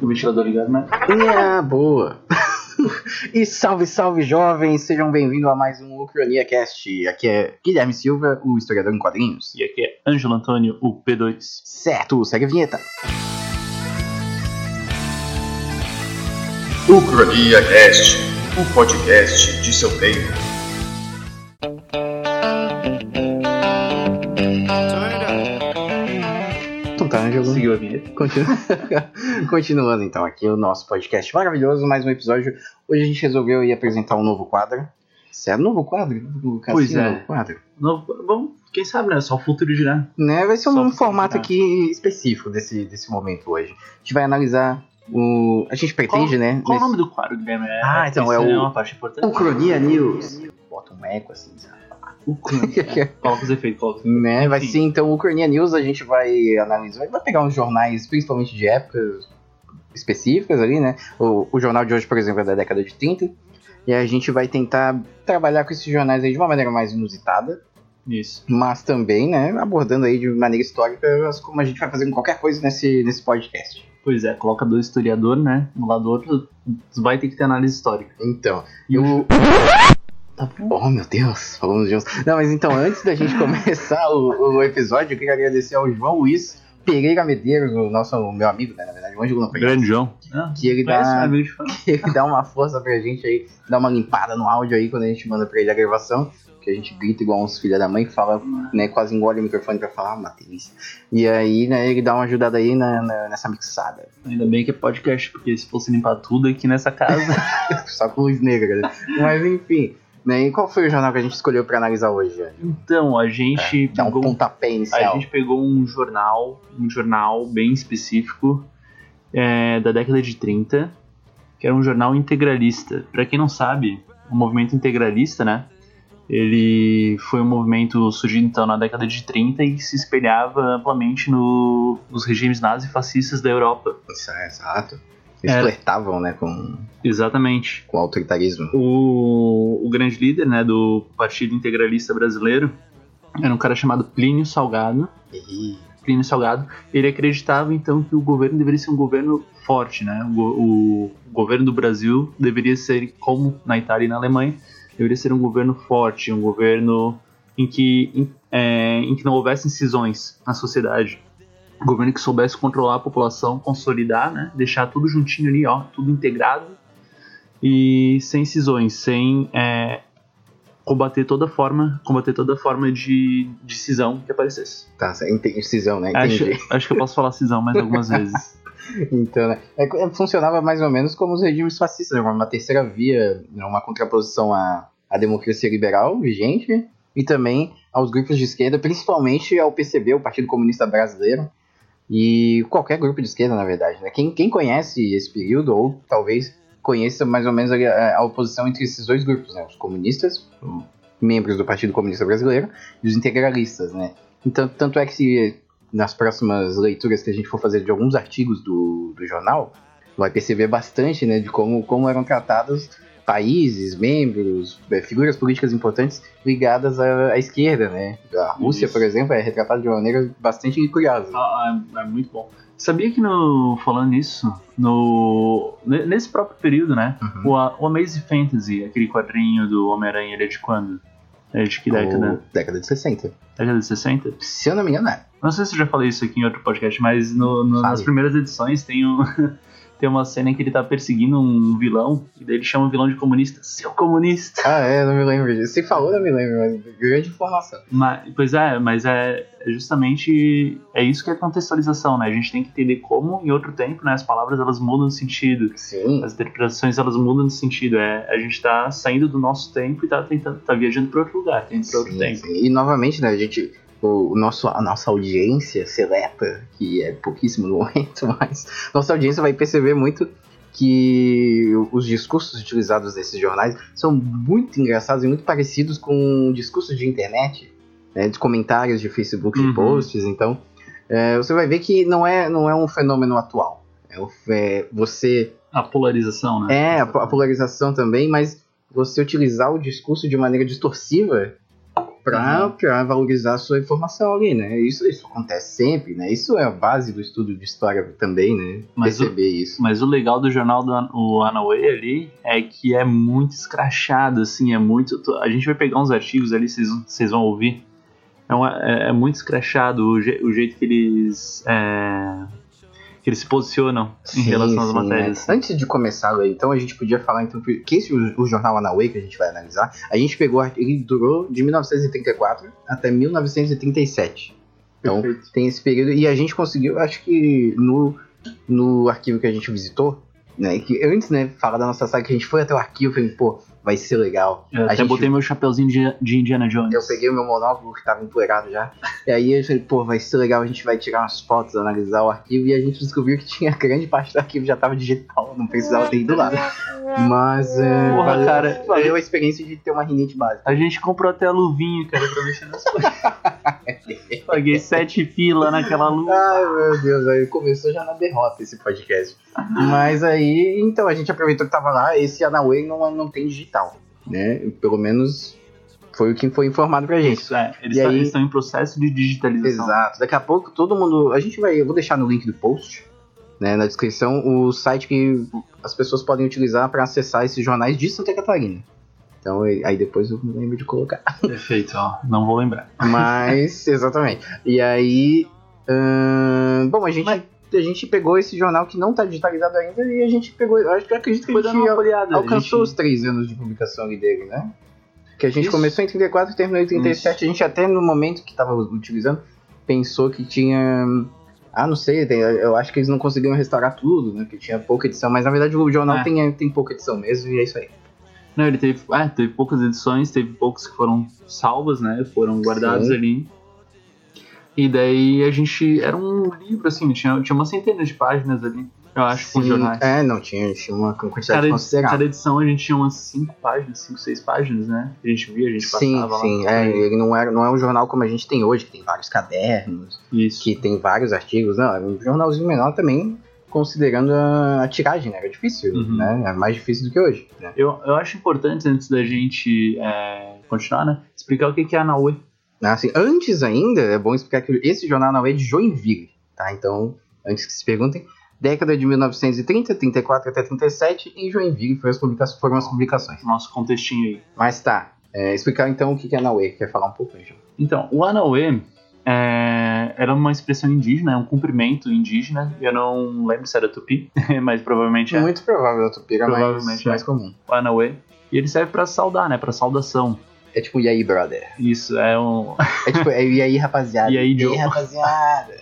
O ventilador ligado, né? Minha boa! e salve, salve jovens! Sejam bem-vindos a mais um Ucrania Cast. Aqui é Guilherme Silva, o historiador em quadrinhos. E aqui é Ângelo Antônio, o P2. Certo, segue a vinheta. Ucrania Cast, o podcast de seu tempo. Então tá, Ângelo. Seguiu a vinheta. Continu... Continuando então aqui o nosso podcast maravilhoso, mais um episódio. Hoje a gente resolveu ir apresentar um novo quadro. Certo? Novo quadro? O Pois Cassinho, é. Novo quadro. Novo- Vamos, quem sabe, né? Só o futuro dirá. Né? Vai ser Só um formato aqui específico desse, desse momento hoje. A gente vai analisar o. A gente pretende, né? Qual o nesse- nome do quadro, Guilherme? É, Ah, então, é isso o- uma parte importante. Ucronia News. Bota um eco assim, sabe? Ucrania. Coloca os efeitos, coloca os efeitos. Né? Vai Sim. ser então o Ucrania News, a gente vai analisar, vai pegar uns jornais, principalmente de épocas específicas ali, né? O, o jornal de hoje, por exemplo, é da década de 30. E a gente vai tentar trabalhar com esses jornais aí de uma maneira mais inusitada, Isso. mas também, né, abordando aí de maneira histórica, como a gente vai fazer com qualquer coisa nesse, nesse podcast. Pois é, coloca dois historiadores, né? Um lado do outro, vai ter que ter análise histórica. Então, E o. Tá bom. Oh, meu Deus, falamos juntos. Não, mas então, antes da gente começar o, o episódio, eu queria agradecer ao João Luiz Pereira Medeiros, o nosso o meu amigo, né? Na verdade, o Ângelo não conhece. Grande João. Ah, Que ele dá, que ele dá uma força pra gente aí, dá uma limpada no áudio aí quando a gente manda pra ele a gravação. Que a gente grita igual uns filhos da mãe que fala, né? Quase engole o microfone pra falar, ah, delícia. E aí, né, ele dá uma ajudada aí na, na- nessa mixada. Ainda bem que é podcast, porque se fosse limpar tudo aqui nessa casa. Só com luz negra, né? Mas enfim. Né, e qual foi o jornal que a gente escolheu pra analisar hoje? Então, a gente um pegou pontapé A inicial. gente pegou um jornal, um jornal bem específico é, da década de 30, que era um jornal integralista. Pra quem não sabe, o movimento integralista, né? Ele foi um movimento surgido então na década de 30 e se espelhava amplamente no- nos regimes nazifascistas da Europa. Isso é exato. Eles É. flertavam, né, com, Exatamente. com o autoritarismo. O, o grande líder né, do Partido Integralista Brasileiro era um cara chamado Plínio Salgado. E Plínio Salgado, ele acreditava então que o governo deveria ser um governo forte, né? O, go- o governo do Brasil deveria ser, como na Itália e na Alemanha, deveria ser um governo forte, um governo em que, em, é, em que não houvesse cisões na sociedade. Governo que soubesse controlar a população, consolidar, né? Deixar tudo juntinho ali, ó, tudo integrado e sem cisões, sem é, combater toda forma, combater toda forma de, de cisão que aparecesse. tá, ente- cisão, né? Acho, Entendi. acho que eu posso falar cisão mais algumas vezes. Então, né? é- é- funcionava mais ou menos como os regimes fascistas, né, uma terceira via, né, uma contraposição à, à democracia liberal vigente e também aos grupos de esquerda, principalmente ao PCB, o Partido Comunista Brasileiro, e qualquer grupo de esquerda, na verdade. Né? Quem, quem conhece esse período, ou talvez conheça mais ou menos a, a oposição entre esses dois grupos, né? os comunistas, membros do Partido Comunista Brasileiro, e os integralistas. Né? Então, tanto é que se nas próximas leituras que a gente for fazer de alguns artigos do, do jornal, vai perceber bastante né, de como, como eram tratados países, membros, eh, figuras políticas importantes ligadas à, à esquerda. Né? A Rússia, Isso. por exemplo, é retratada de uma maneira bastante curiosa. Ah, é, é muito bom. Sabia que no, falando nisso, no, ne- nesse próprio período, né? Uhum. O, o Amazing Fantasy, aquele quadrinho do Homem-Aranha, ele é de quando? É de que década? Ou década de 60. Década de 60? Se eu não me engano, é. Não sei se eu já falei isso aqui em outro podcast, mas no- no- nas primeiras edições tem, um, tem uma cena em que ele tá perseguindo um vilão, e daí ele chama o vilão de comunista. Seu comunista! Ah, é, não me lembro disso. Se falou, não me lembro, mas grande informação. Mas, pois é, mas é, é justamente é isso que é contextualização, né? A gente tem que entender como em outro tempo, né, as palavras elas mudam de sentido, Sim. as interpretações elas mudam de sentido. É, a gente tá saindo do nosso tempo e tá tentando, tá viajando para outro lugar, para outro Sim, tempo. sim. E novamente, né, a gente. O, nosso, a nossa audiência seleta, que é pouquíssimo no momento, mas nossa audiência vai perceber muito que os discursos utilizados nesses jornais são muito engraçados e muito parecidos com discursos de internet, né, de comentários de Facebook de Uhum. posts. Então, é, você vai ver que não é, não é um fenômeno atual. É, é, você A polarização, né? é, a, a polarização também, mas você utilizar o discurso de maneira distorsiva pra, Uhum. valorizar a sua informação ali, né? Isso, isso acontece sempre, né? Isso é a base do estudo de história também, né? Mas o- Perceber isso. Mas o legal do jornal do o Anaway ali é que é muito escrachado, assim, é muito. A gente vai pegar uns artigos ali, vocês vocês vão ouvir. É, uma- é- é muito escrachado o, je- o jeito que eles. é, que eles se posicionam em Sim, relação às sim, matérias. né? Antes de começar, então a gente podia falar então que esse o, o jornal Anaway que a gente vai analisar, a gente pegou, ele durou de 1934 até 1937. Então Perfeito. tem esse período e a gente conseguiu, acho que no, no arquivo que a gente visitou, né, que antes, né, falar da nossa saga que a gente foi até o arquivo, falei, pô, vai ser legal. Eu a até gente- botei meu chapeuzinho de, de Indiana Jones. Eu peguei o meu monóculo que tava empoeirado já. E aí eu falei, pô, vai ser legal, a gente vai tirar umas fotos, analisar o arquivo. E a gente descobriu que tinha grande parte do arquivo já tava digital, não precisava ter ido lá. Mas é, Porra, valeu, cara, valeu a experiência de ter uma rinite básica. A gente comprou até a luvinha, cara, pra mexer nas coisas. Paguei sete pila naquela luva. Ai meu Deus, aí começou já na derrota esse podcast. Mas aí, então a gente aproveitou que tava lá, esse Anaway não, não tem digital, né? Pelo menos foi o que foi informado pra gente. Isso, é. Eles tá- aí- eles estão em processo de digitalização. Exato. Daqui a pouco todo mundo. A gente vai. Eu vou deixar no link do post, né, na descrição, o site que as pessoas podem utilizar para acessar esses jornais de Santa Catarina. Então aí depois eu lembro de colocar. Perfeito, ó. Não vou lembrar. Mas, exatamente. E aí. ahn, bom, a gente. A gente pegou esse jornal que não tá digitalizado ainda e a gente pegou. Eu acho que acredito que a Foi gente dando uma olhada. alcançou a os três anos de publicação dele, né? Que a gente Isso. começou em 34 e terminou em 37. A gente até no momento que tava utilizando, pensou que tinha. Ah, não sei, tem- eu acho que eles não conseguiram restaurar tudo, né? Que tinha pouca edição, mas na verdade o jornal É. tem, tem pouca edição mesmo e é isso aí. Não, ele teve, é, teve poucas edições, teve poucos que foram salvas, né? Foram guardados Sim. ali. E daí a gente. Era um livro, assim, tinha, tinha uma centena de páginas ali, eu acho, com Sim, jornais. É, não, tinha, tinha uma quantidade Cada, considerável. cada edição a gente tinha umas 5 páginas, 5, 6 páginas, né? A gente via, a gente passava Sim, lá. sim, é, ele não, era, não é um jornal como a gente tem hoje, que tem vários cadernos, Isso. que tem vários artigos, não, era um jornalzinho menor também, considerando a, a tiragem, né? Era difícil, Uhum. né? É mais difícil do que hoje, né? Eu, eu acho importante, antes da gente é, continuar, né? Explicar o que que é a Naue. Assim, antes ainda, é bom explicar que esse jornal não é de Joinville, tá? Então, antes que se perguntem, década de 1930, 34 até 37, em Joinville foram as, publica foram as publicações. Nosso contextinho aí. Mas tá, é, explicar então o que é Naue, quer falar um pouco aí, João? Então, o Anauê é, era uma expressão indígena, é um cumprimento indígena. Eu não lembro se era tupi, mas provavelmente é Muito provável a tupira, mas Provavelmente é. mais comum. o Anauê. E ele serve pra saudar, né? Pra saudação. É tipo, e aí, brother? Isso, é um. É tipo, é, e aí, rapaziada? E aí, Joe? rapaziada?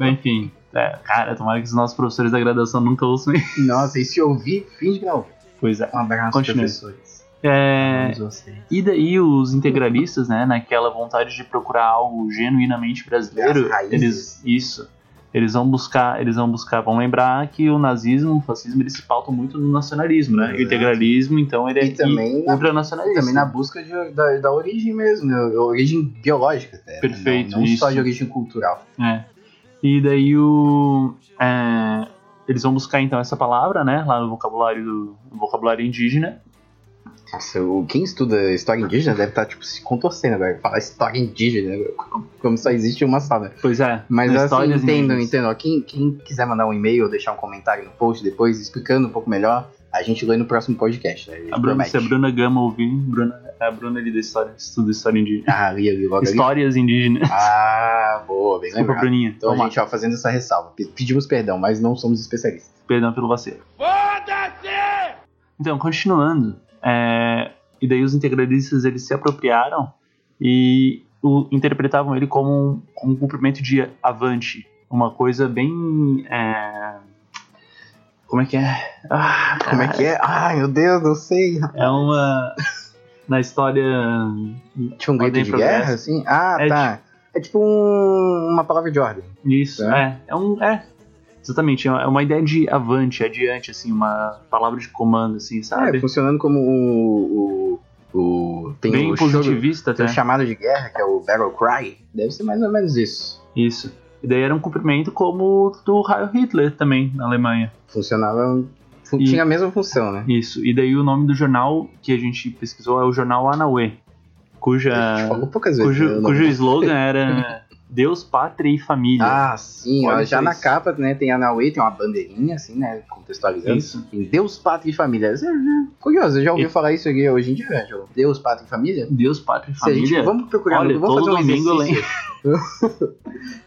Enfim, é, cara, tomara que os nossos professores da graduação nunca ouçam isso. Nossa, e se ouvir, finge que não ouviu. Pois é. Um abraço, Continue. professores. É. E daí os integralistas, né, naquela vontade de procurar algo genuinamente brasileiro, eles isso, eles vão buscar, eles vão buscar, vão lembrar que o nazismo, o fascismo, eles se pautam muito no nacionalismo, né? E o Exato. integralismo, então ele é E também na- ultranacionalista. Também na busca de- da, da origem mesmo, né? origem biológica até. né? Perfeito, Não, não só de origem cultural. É. E daí o é, eles vão buscar então essa palavra, né, lá no vocabulário do no vocabulário indígena. Nossa, o- quem estuda história indígena deve estar tipo, se contorcendo agora. Falar história indígena, né? como só existe uma só, né? Pois é. Mas assim, indígenas. entendam. Ó, Quem, quem quiser mandar um e-mail ou deixar um comentário no post depois, explicando um pouco melhor, a gente lê no próximo podcast. Né? A A Bruna, se a Bruna Gama ouvir, Bruna, é a Bruna ali da história, estuda história indígena. Ah, ali, ali, logo ali. Histórias indígenas. Ah, boa, bem Desculpa, lembrado. Bruninha. Então, Vamos lá. gente, ó, fazendo essa ressalva. Pe- Pedimos perdão, mas não somos especialistas. Perdão pelo vacilo. Então, continuando. É, e daí os integralistas eles se apropriaram e o- interpretavam ele como um, como um cumprimento de avante. Uma coisa bem. é, como é que é? Ah, Como é que é? Ai, meu Deus, não sei. É uma. Na história. Tinha um grito de progresso. guerra, assim? Ah, É tá. É tipo um- uma palavra de ordem. Isso, É. é. É um. É. Exatamente, é uma ideia de avante, adiante, assim, uma palavra de comando, assim, É, sabe? funcionando como o. o, o tem Bem o positivista tem até. o chamado de guerra, que é o Battle Cry. Deve ser mais ou menos isso. Isso. E daí era um cumprimento como o do Heil Hitler também, na Alemanha. Funcionava. fu- E- Tinha a mesma função, né? Isso. E daí o nome do jornal que a gente pesquisou é o jornal Anaue. cuja, A gente falou poucas vezes. cujo, né, cujo slogan era Deus, Pátria e Família. Ah, sim, ó, Olha já na isso. capa, né, tem a Naui, tem uma bandeirinha, assim, né, contextualizando. Isso. Em Deus, Pátria e Família. Você- Curioso, eu já ouvi E- falar isso aqui hoje em dia, Ângelo. Deus, Pátria e Família? Deus, Pátria e Se a gente- Família. vamos procurar Olha, no Google, vamos fazer um domingo exercício.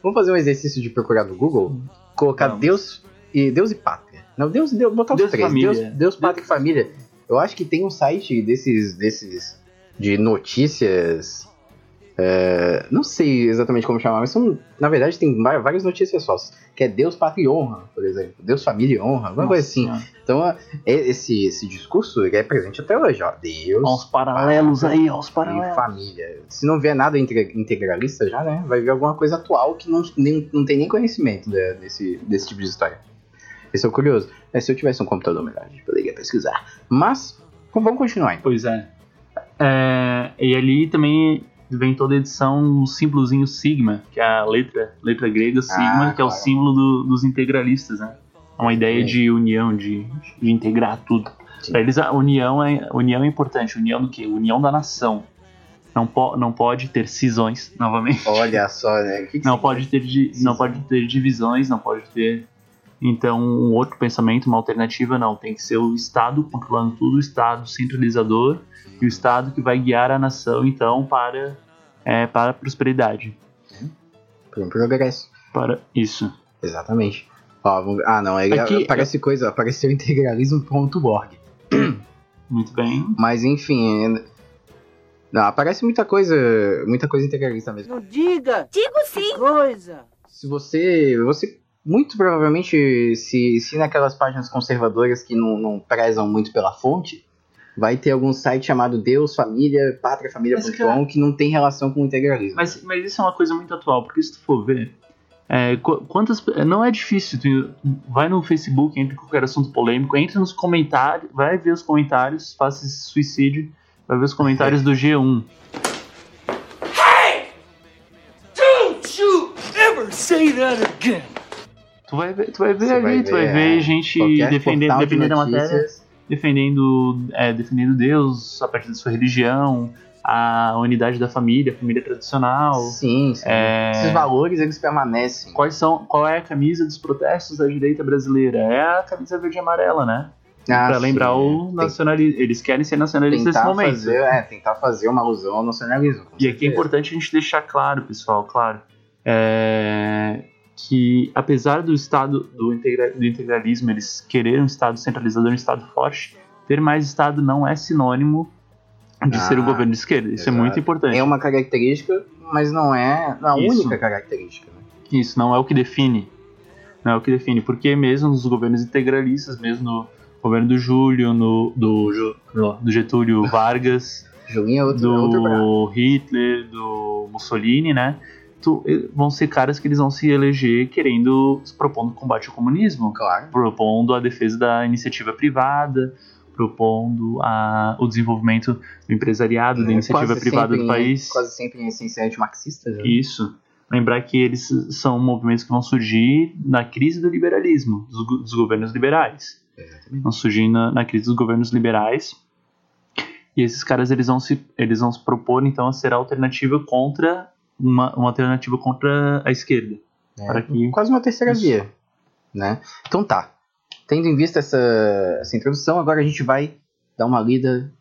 vamos fazer um exercício de procurar no Google, colocar Vamos. Deus e Deus e Pátria. Não, Deus, Deus botar os Deus e três. família. Deus, Deus, Pátria e Família. Eu acho que tem um site desses, desses de notícias. É, não sei exatamente como chamar, mas são, na verdade, tem várias notícias falsas. Que é Deus, Pátria e Honra, por exemplo. Deus, Família e Honra, alguma coisa assim. Nossa, Então, é- esse, esse discurso é presente até hoje, ó. Deus, Olha os paralelos aí, olha os e paralelos. família. Se não vier nada inte- integralista já, né? Vai ver alguma coisa atual que não, nem, não tem nem conhecimento né, desse, desse tipo de história. Esse é o curioso. É, se eu tivesse um computador melhor, a gente poderia pesquisar. Mas, vamos continuar. Então. Pois é. É, E ali também vem toda a edição o símbolozinho Sigma, que é a letra, letra grega Sigma, Ah, que é o claro. símbolo do- dos integralistas, né? É uma ideia Sim. de união, de, de integrar tudo. Para eles a união é, união é importante. União do quê? União da nação. Não, po, não pode ter cisões, novamente. Olha só, né? Que que Não pode ter, di- não pode ter divisões, não pode ter. Então, um outro pensamento, uma alternativa, não. Tem que ser o Estado controlando tudo, o Estado centralizador e o Estado que vai guiar a nação, então, para, é, para a prosperidade. Para um progresso. Para isso. Exatamente. Ó, vamos ver- Ah, não. Ele Aqui- aparece coisa, apareceu integralismo.org. Muito bem. Mas enfim. é- Não, aparece muita coisa. Muita coisa integralista mesmo. Não diga! Digo sim. Coisa! se você. Você muito provavelmente, se, se naquelas páginas conservadoras que não, não prezam muito pela fonte, vai ter algum site chamado Deus, Família, PátriaFamília.com que não tem relação com o integralismo. Mas, mas isso é uma coisa muito atual, porque se tu for ver, é, qu- quantas. Não é difícil, tu vai no Facebook, entra em qualquer assunto polêmico, entra nos comentários, vai ver os comentários, faça esse suicídio, vai ver os comentários do G1. Don't you ever say that again! Tu vai ver, tu vai ver Você ali, vai tu vai ver, é, gente defendendo, portal de defendendo a matéria, defendendo, é, defendendo Deus a partir da sua religião, a unidade da família, a família tradicional. Sim, sim. É, Esses valores eles permanecem. Quais são, qual é a camisa dos protestos da direita brasileira? É a camisa verde e amarela, né? Ah, pra lembrar o tem- nacionalismo. Eles querem ser nacionalistas nesse momento. fazer, é, tentar fazer uma alusão ao nacionalismo. E aqui é certeza. importante a gente deixar claro, pessoal, claro, é, que apesar do Estado, do, integra- do integralismo, eles quererem um Estado centralizador, um Estado forte, ter mais Estado não é sinônimo de Ah, ser o governo de esquerda. Isso é exato. muito importante. É uma característica, mas não é a Isso. única característica. né? Isso não é o que define. Não é o que define. Porque mesmo nos governos integralistas, mesmo no governo do Júlio, no, do, do Getúlio Vargas, é outro, é do Hitler, do Mussolini, né? Tu- vão ser caras que eles vão se eleger querendo, propondo combate ao comunismo, Claro. propondo a defesa da iniciativa privada, propondo a, o desenvolvimento do empresariado, da É, iniciativa quase privada do em- país. Quase sempre em essência antimarxista. né? Isso. Lembrar que eles são movimentos que vão surgir na crise do liberalismo, dos, dos governos liberais. Exatamente. Vão surgir na, na crise dos governos liberais. E esses caras eles vão se, eles vão se propor então a ser a alternativa contra uma, uma alternativa contra a esquerda. É, Para que- Quase uma terceira Isso. via. Né? Então tá. Tendo em vista essa, essa introdução, agora a gente vai dar uma lida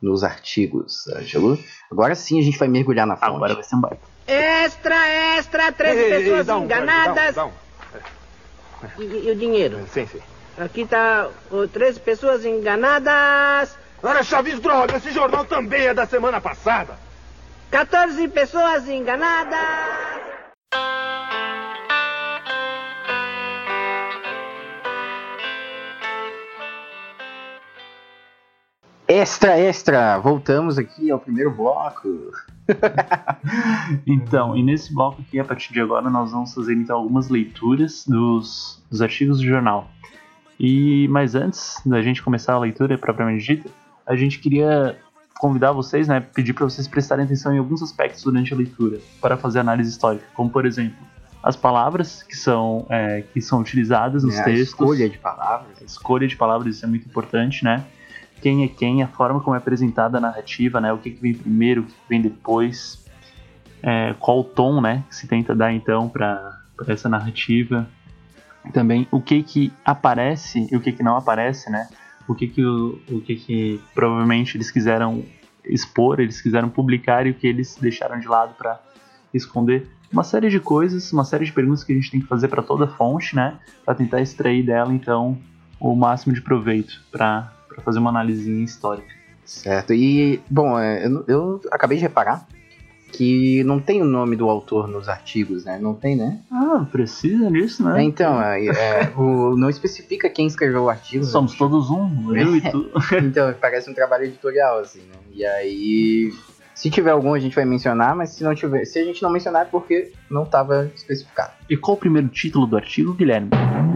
nos artigos, Ângelo. Agora sim a gente vai mergulhar na fonte. Agora vai ser um baita. Extra, extra, 13 pessoas enganadas. E, e o dinheiro? Sim, sim. Aqui tá o 13 pessoas enganadas. Ora, Chaves, droga, esse jornal também é da semana passada. 14 pessoas enganadas. Extra, extra! Voltamos aqui ao primeiro bloco. Então, e nesse bloco aqui, a partir de agora, nós vamos fazer então algumas leituras dos, dos artigos do jornal. E mas antes da gente começar a leitura propriamente dita, a gente queria convidar vocês, né, pedir para vocês prestarem atenção em alguns aspectos durante a leitura para fazer análise histórica, como por exemplo as palavras que são é, que são utilizadas nos? A textos, escolha de palavras. a escolha de palavras isso é muito importante, né? quem é quem, a forma como é apresentada a narrativa, né? O que, que vem primeiro, o que, que vem depois, é, qual o tom, né? Que se tenta dar então para essa narrativa. Também o que que aparece e o que que não aparece, né? O que que, o, o que, que provavelmente eles quiseram expor, eles quiseram publicar e o que eles deixaram de lado para esconder. Uma série de coisas, uma série de perguntas que a gente tem que fazer para toda fonte, né? Para tentar extrair dela então o máximo de proveito para fazer uma análise histórica. Certo. E, bom, é, eu, eu acabei de reparar que não tem o nome do autor nos artigos, né? Não tem, né? Ah, precisa disso, né? É, então, é, é, o, não especifica quem escreveu o artigo. né? Somos todos um, eu e tu. Então, parece um trabalho editorial, assim, né? E aí, se tiver algum, a gente vai mencionar, mas se não tiver, se a gente não mencionar é porque não estava especificado. E qual o primeiro título do artigo, Guilherme?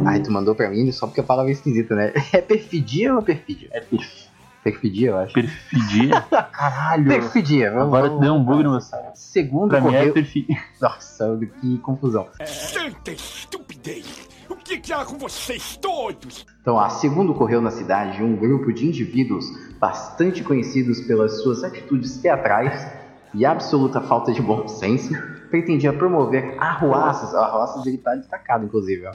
Ai, tu mandou pra mim só porque a palavra é esquisita, né? É perfidia ou perfídia? É perf... Perfidia, eu acho. perfidia? Caralho! Perfidia, vamos Agora vamos- deu um bug no meu cérebro. Segundo Pra mim é correio. perfidia. Nossa, que confusão. Santa estupidez! O que, que há com vocês todos? Então, ó, segundo ocorreu na cidade, um grupo de indivíduos bastante conhecidos pelas suas atitudes teatrais e absoluta falta de bom senso, pretendia promover arruaças, arruaças ele está destacado, inclusive, ó,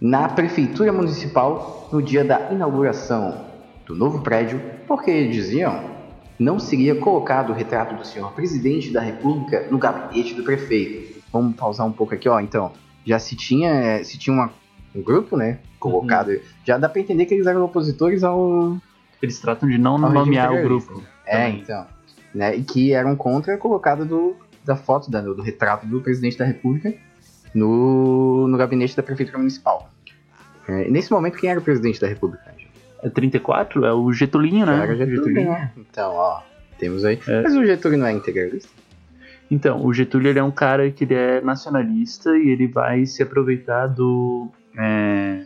na prefeitura municipal no dia da inauguração do novo prédio, porque diziam não seria colocado o retrato do senhor presidente da república no gabinete do prefeito. Vamos pausar um pouco aqui, ó. Então, já se tinha, se tinha uma, um grupo, né, colocado, já dá pra entender que eles eram opositores ao, Eles tratam de não nomear o grupo. É, também. então, né, e que eram contra a colocada do, da foto, da- do retrato do presidente da república no, no gabinete da prefeitura municipal. É, nesse momento, quem era o presidente da república? É 34? É o Getulinho, né? Era Getúlio, né? Então, ó, temos aí. É. Mas o Getúlio não é integralista? Então, o Getúlio ele é um cara que ele é nacionalista e ele vai se aproveitar do. é,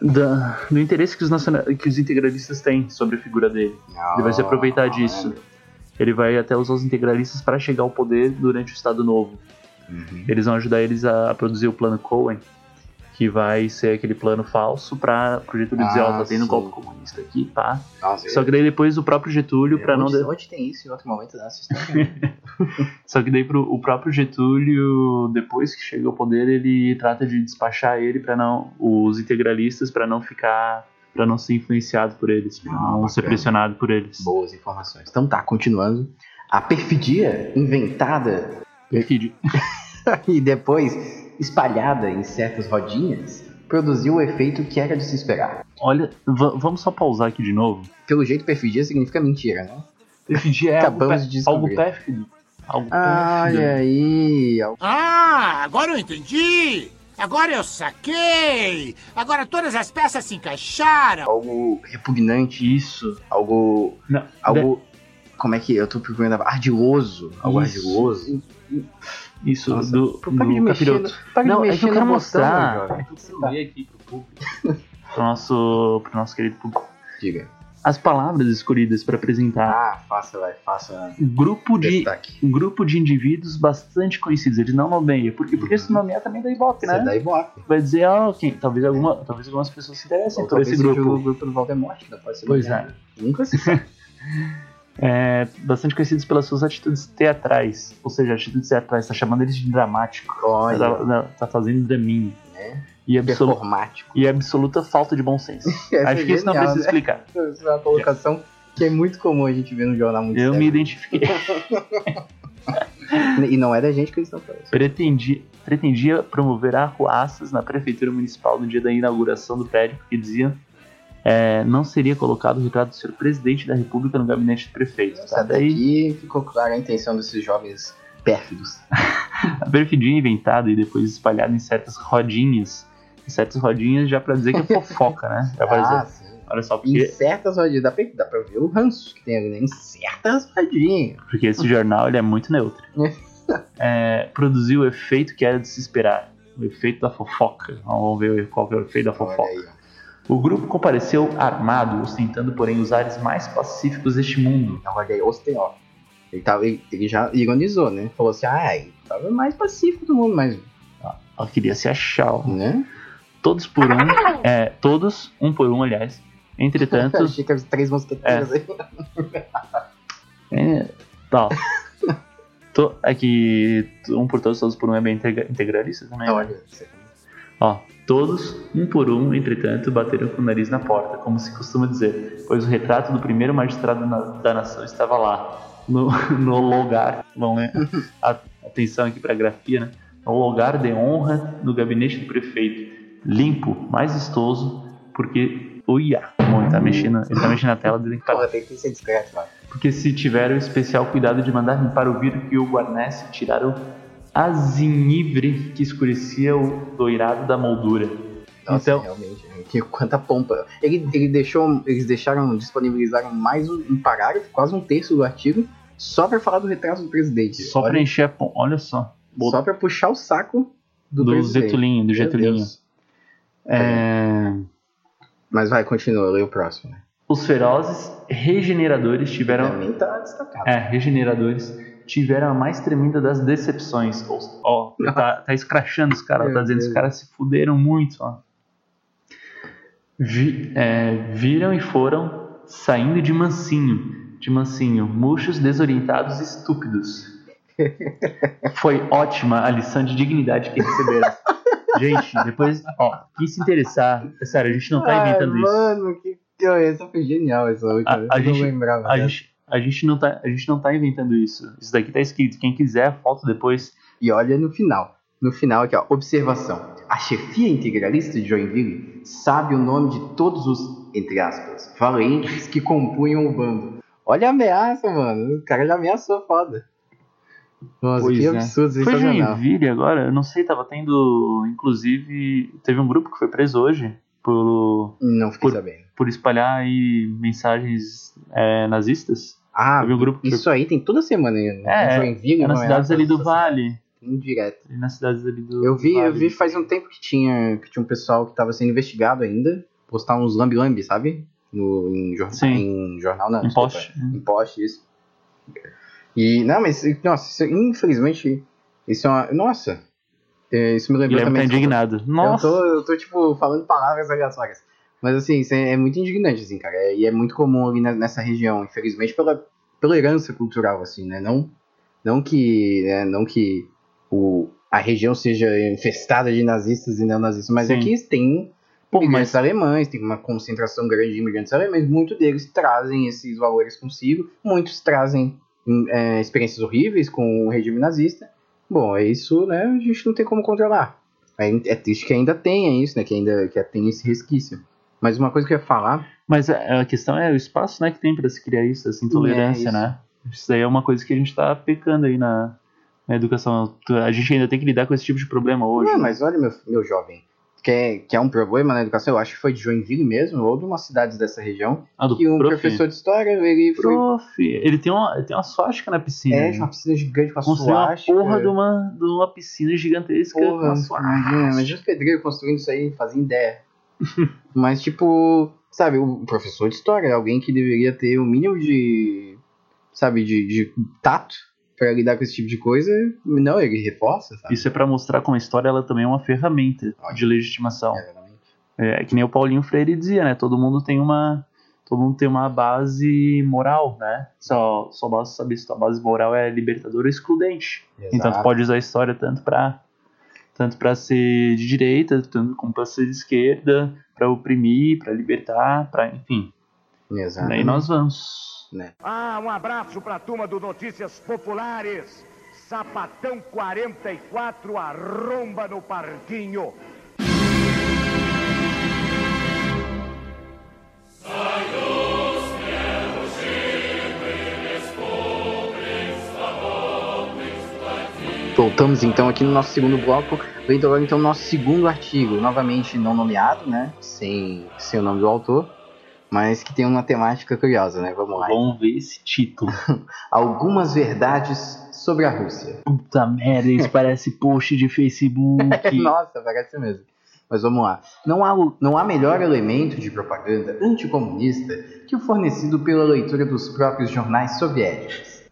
da- do interesse que os, nacional, que os integralistas têm sobre a figura dele. Ele vai se aproveitar disso. Ele vai até usar os integralistas para chegar ao poder durante o Estado Novo. Uhum. Eles vão ajudar eles a, a produzir o plano Cohen, que vai ser aquele plano falso para o Getúlio dizer: Ó, Ah, tá tendo um sim. golpe comunista aqui, pá. Nossa, Só que daí depois o próprio Getúlio, para não. onde, de- onde tem isso em outro momento da nossa história? Só que daí pro, o próprio Getúlio, depois que chega ao poder, ele trata de despachar ele para não os integralistas para não ficar para não ser influenciado por eles, para Ah, não ser bacana. pressionado por eles. Boas informações. Então tá, continuando. A perfidia inventada Perfídio. e depois espalhada em certas rodinhas produziu o efeito que era de se esperar. Olha, va- vamos só pausar aqui de novo. Pelo jeito, perfidia significa mentira, né? Perfídio é Acabamos algo, de pé- algo descobrir. pérfido. Algo Olha pérfido. aí. Ah, agora eu entendi! Agora eu saquei! Agora todas as peças se encaixaram! Algo repugnante, Isso. algo. Não, algo. Como é que eu tô procurando? Ardiloso. Algo Isso. ardiloso. Isso, Nossa, do, para do mexer capiroto. para Não, é que eu quero mostrar. É eu quero ler aqui pro público. pro, nosso, pro nosso querido público. Diga. As palavras escolhidas para apresentar Ah, faça, vai, faça. um grupo de Destaque. um grupo de indivíduos bastante conhecidos. Ele não nomeia. Por quê? Porque se nomear também dá ibope, Você né? dá ibope. Vai dizer, ó, quem? Talvez, alguma, talvez algumas pessoas se interessem Ou por esse seja grupo. O grupo do Voldemort, não pode ser Pois nomeado. Nunca se sabe. É, bastante conhecidos pelas suas atitudes teatrais. Ou seja, atitudes teatrais, tá chamando eles de dramático. Olha, Tá, tá fazendo draminha. né? E, absolu e absoluta falta de bom senso. Essa Acho é que isso não precisa né? explicar. Essa é uma colocação que é muito comum a gente ver no jornal muito Eu sério. me identifiquei. E não é da gente que eles estão falando. pretendia, pretendia promover arruaças na prefeitura municipal no dia da inauguração do prédio, porque dizia é, não seria colocado o retrato do senhor presidente da república no gabinete do prefeito. Tá? Até Daí, aqui ficou clara a intenção desses jovens pérfidos. a perfidia inventada e depois espalhada em certas rodinhas, em certas rodinhas já pra dizer que é fofoca, né? Já pra Ah, dizer, sim. olha só, Em porque, certas rodinhas, dá pra, dá pra ver o ranço que tem ali, né? Em certas rodinhas. porque esse jornal ele é muito neutro. É, produziu o efeito que era de se esperar. O efeito da fofoca. Vamos ver qual é o efeito da fofoca. Ó. O grupo compareceu armado, ostentando, porém, os ares mais pacíficos deste mundo. Olha aí, ostei, ó. Ele, tava, ele, ele já ironizou, né? Falou assim, ah, ele tava mais pacífico do mundo, mas, Ela queria se achar. ó. né? Todos por um, é, todos, um por um, aliás, Entretanto, que os três mosqueteiros aí. é, tá. Tô, aqui, um por todos, todos por um é bem integra- integralista também. Olha, você- Ó, todos, um por um, entretanto, bateram com o nariz na porta, como se costuma dizer, pois o retrato do primeiro magistrado na- da nação estava lá, no, no lugar. Vamos ler. A- Atenção aqui para a grafia, né? No lugar de honra no gabinete do prefeito. Limpo, mais vistoso, porque. Uia! Bom, ele tá mexendo, ele tá mexendo na tela, dizem que Porra, tem que ser discreto, mano. porque se tiveram especial cuidado de mandar limpar o vidro que o guarnece, tiraram a zinivre que escurecia o doirado da moldura. Nossa, então, realmente, né? que quanta pompa. Ele, ele deixou, eles deixaram, disponibilizaram mais um, um parágrafo, quase um terço do artigo, só pra falar do retrato do presidente. só pra encher a pom... Olha só. só pra puxar o saco do, do presidente. Getulinho, do Getulinho. Deus. É, Mas vai, continua, lê o próximo. Né? Os ferozes regeneradores tiveram. Também tá destacado. É, regeneradores tiveram a mais tremenda das decepções. Ó, ó, tá, tá escrachando os caras, tá dizendo que os caras se fuderam muito, ó. Vi- é, viram e foram saindo de mansinho, de mansinho, murchos, desorientados e estúpidos. Foi ótima a lição de dignidade que receberam. Gente, depois, ó, quem se interessar, é sério, a gente não tá Ai, inventando isso. Mano, que, que essa foi genial essa última. A- a gente-. A gente, a, gente não tá, a gente não tá inventando isso. Isso daqui tá escrito. Quem quiser, foto depois. E olha no final. No final aqui, ó, observação. A chefia integralista de Joinville sabe o nome de todos os, entre aspas, valentes que compunham o bando. Olha a ameaça, mano. O cara já ameaçou foda. Nossa, Pois que é. absurdo, Foi sensacional. Joinville agora? Eu não sei, tava tendo. Inclusive, teve um grupo que foi preso hoje por, Não fiquei Por- sabendo. Por espalhar aí mensagens é, nazistas. Ah, um grupo que isso aí tem toda semana né? É, Joinville, É nas cidades ali do. Vale. Indireto. E nas cidades ali do. Eu vi, do eu vale. vi faz um tempo que tinha, que tinha um pessoal que tava sendo investigado ainda, postar uns lambi-lambi, sabe? No, em, jornal, Sim. em jornal, não. Em desculpa. poste. Em poste, isso. E, não, mas, nossa, isso- infelizmente, isso é uma, nossa, é, isso me lembrou Guilherme tá também. indignado. Nossa! Eu tô, eu tô, tipo, falando palavras aleatórias. Mas, assim, isso é, é muito indignante, assim, cara. É- e é muito comum ali na- nessa região, infelizmente, pela, pela herança cultural, assim, né? Não, não que, né, não que o, a região seja infestada de nazistas e neonazistas, mas Sim. aqui tem Pô, imigrantes mas alemães, tem uma concentração grande de imigrantes alemães, muitos deles trazem esses valores consigo, muitos trazem hum, é, experiências horríveis com o regime nazista. Bom, é isso, né? A gente não tem como controlar. É, é triste que ainda tenha isso, né? Que ainda que tenha esse resquício. Mas uma coisa que eu ia falar, Mas a a questão é o espaço né, que tem pra se criar isso, essa intolerância, É, isso. né? Isso aí é uma coisa que a gente tá pecando aí na, na educação. A gente ainda tem que lidar com esse tipo de problema hoje. não, né? mas olha, meu, meu jovem, que é, que é um problema na educação, eu acho que foi de Joinville mesmo, ou de uma cidade dessa região, Ah, do que um prof. professor de história, ele foi. Prof, ele tem uma, tem uma suástica na piscina. É, de uma piscina gigante com a Construiu uma suástica. porra de uma, de uma piscina gigantesca com Porra, uma suástica. imagina, imagina os pedreiros construindo isso aí, fazem ideia. Mas, tipo, sabe, o professor de história é alguém que deveria ter o mínimo de, sabe, de, de tato pra lidar com esse tipo de coisa. Não, ele reforça, sabe? Isso é pra mostrar como a história ela também é uma ferramenta Olha. de legitimação. É. É que nem o Paulinho Freire dizia, né? Todo mundo tem uma todo mundo tem uma base moral, né? Só só basta saber se tua base moral é libertadora ou excludente. Então tu Exato. pode usar a história tanto pra tanto para ser de direita, tanto como para ser de esquerda, pra oprimir, pra libertar, para enfim. Exato. Daí nós vamos. Ah, um abraço pra turma do Notícias Populares. Sapatão 44, arromba no parquinho. Voltamos então aqui no nosso segundo bloco, lendo agora então o nosso segundo artigo, novamente não nomeado, né? Sem, sem o nome do autor, mas que tem uma temática curiosa, né? Vamos lá. Vamos ver esse título. Algumas verdades sobre a Rússia. Puta merda, isso parece post de Facebook. Nossa, parece mesmo. Mas vamos lá. Não há, não há melhor elemento de propaganda anticomunista que o fornecido pela leitura dos próprios jornais soviéticos.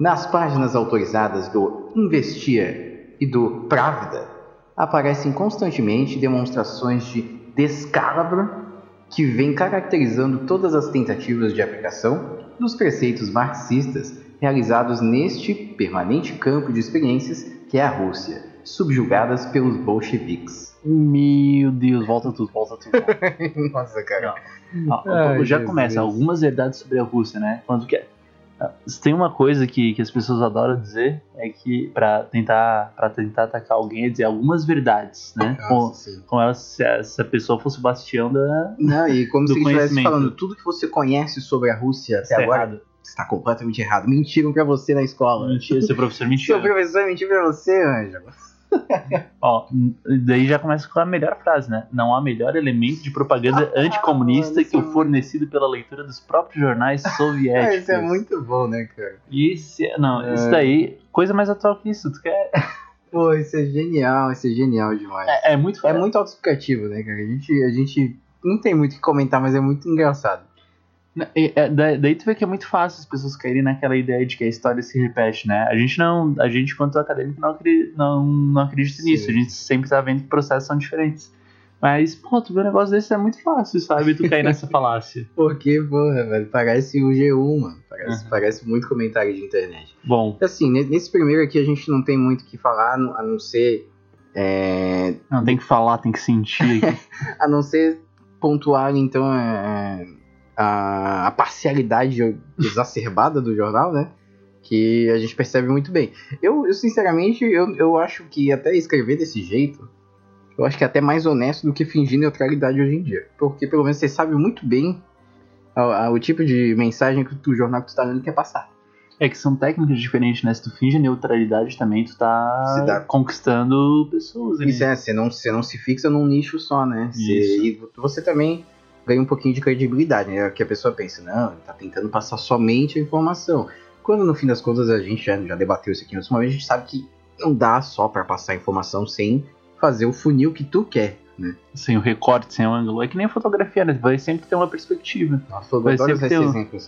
Nas páginas autorizadas do Investia e do Pravda, aparecem constantemente demonstrações de descalabro que vem caracterizando todas as tentativas de aplicação dos preceitos marxistas realizados neste permanente campo de experiências que é a Rússia, subjugadas pelos bolcheviques. Meu Deus, volta tudo, volta tudo. Nossa, cara. Ó, Ai, já começa, algumas verdades sobre a Rússia, né? Quando que tem uma coisa que, que as pessoas adoram dizer é que pra tentar para tentar atacar alguém é dizer algumas verdades, né? Como, Nossa, sim. como ela- se, a, se a pessoa fosse o bastião da Não, e como Do se ele estivesse falando tudo que você conhece sobre a Rússia até Está agora errado. está completamente errado. Mentiram pra você na escola. Mentira, seu professor Seu mentiu. professor mentiu pra você, Ângelo. Ó, daí já começa com a melhor frase, né? Não há melhor elemento de propaganda anticomunista mano, que o é fornecido pela leitura dos próprios jornais Ah, soviéticos. isso é muito bom, né, cara? Isso, não, É. isso daí, coisa mais atual que isso. Tu quer? Pô, isso é genial, isso é genial demais. É, é muito É muito autoexplicativo, né, cara? A gente, a gente não tem muito o que comentar, mas é muito engraçado. É, da- daí tu vê que é muito fácil as pessoas caírem naquela ideia de que a história se repete, né? A gente não, a gente quanto acadêmico não acredita, não, não acredita Sim. nisso. A gente sempre tá vendo que processos são diferentes. Mas, pô, tu vê um negócio desse é muito fácil, sabe? Tu cair nessa falácia. Porque, porra, velho, parece o G1, mano. Parece, Uhum. parece muito comentário de internet. Bom, Assim, ne- nesse primeiro aqui a gente não tem muito o que falar, a não- a não ser. é, não tem que falar, tem que sentir. a não ser pontuar, então, é, a, a parcialidade exacerbada do jornal, né? Que a gente percebe muito bem. Eu, eu, sinceramente, eu, eu acho que até escrever desse jeito, eu acho que é até mais honesto do que fingir neutralidade hoje em dia. Porque pelo menos você sabe muito bem a- a- o tipo de mensagem que o jornal que tu tá lendo quer passar. É que são técnicas diferentes, né? Se tu finge neutralidade também, tu tá dá- conquistando pessoas. ali. Isso é, você não, você não se fixa num nicho só, né? Você, e você também ganha um pouquinho de credibilidade, né? Que a pessoa pensa, não, ele tá tentando passar somente a informação. Quando no fim das contas a gente já, já debateu isso aqui em outros momentos, a gente sabe que não dá só pra passar a informação sem fazer o funil que tu quer, né? Sem o recorte, sem o ângulo. É que nem fotografia, né? Vai sempre ter uma perspectiva. Nossa, Vai sempre esse ter um- exemplo,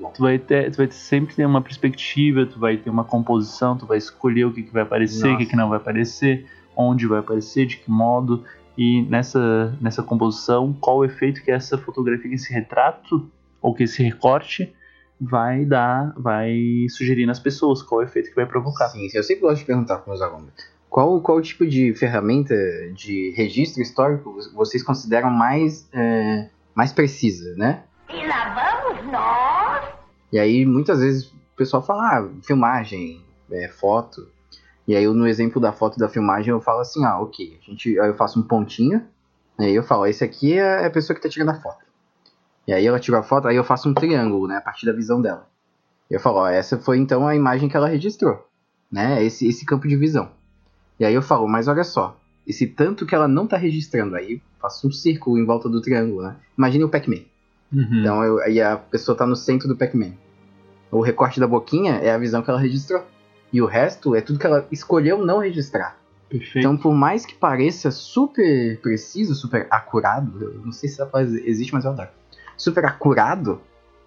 bom. Tu vai, ter, tu vai sempre ter uma perspectiva, tu vai ter uma composição, tu vai escolher o que, que vai aparecer, o que, que não vai aparecer, onde vai aparecer, de que modo. E nessa, nessa composição, qual o efeito que essa fotografia, esse retrato, ou que esse recorte vai dar, vai sugerir nas pessoas, qual o efeito que vai provocar. Sim, sim, eu sempre gosto de perguntar para meus alunos. Qual, qual tipo de ferramenta de registro histórico vocês consideram mais, é, mais precisa, né? E lá vamos nós. E aí, muitas vezes, o pessoal fala, ah, filmagem, é, foto. E aí, eu, no exemplo da foto da filmagem, eu falo assim, ah, ok. A gente, aí eu faço um pontinho, e aí eu falo, esse aqui é a pessoa que tá tirando a foto. E aí ela tira a foto, aí eu faço um triângulo, né, a partir da visão dela. E eu falo, ó, essa foi então a imagem que ela registrou, né, esse, esse campo de visão. E aí eu falo, mas olha só, esse tanto que ela não tá registrando, aí eu faço um círculo em volta do triângulo, né. Imagine o Pac-Man. Uhum. Então eu- aí a pessoa tá no centro do Pac-Man. O recorte da boquinha é a visão que ela registrou. E o resto é tudo que ela escolheu não registrar. Perfeito. Então, por mais que pareça super preciso, super acurado, eu não sei se frase existe, mas eu adoro. Super acurado,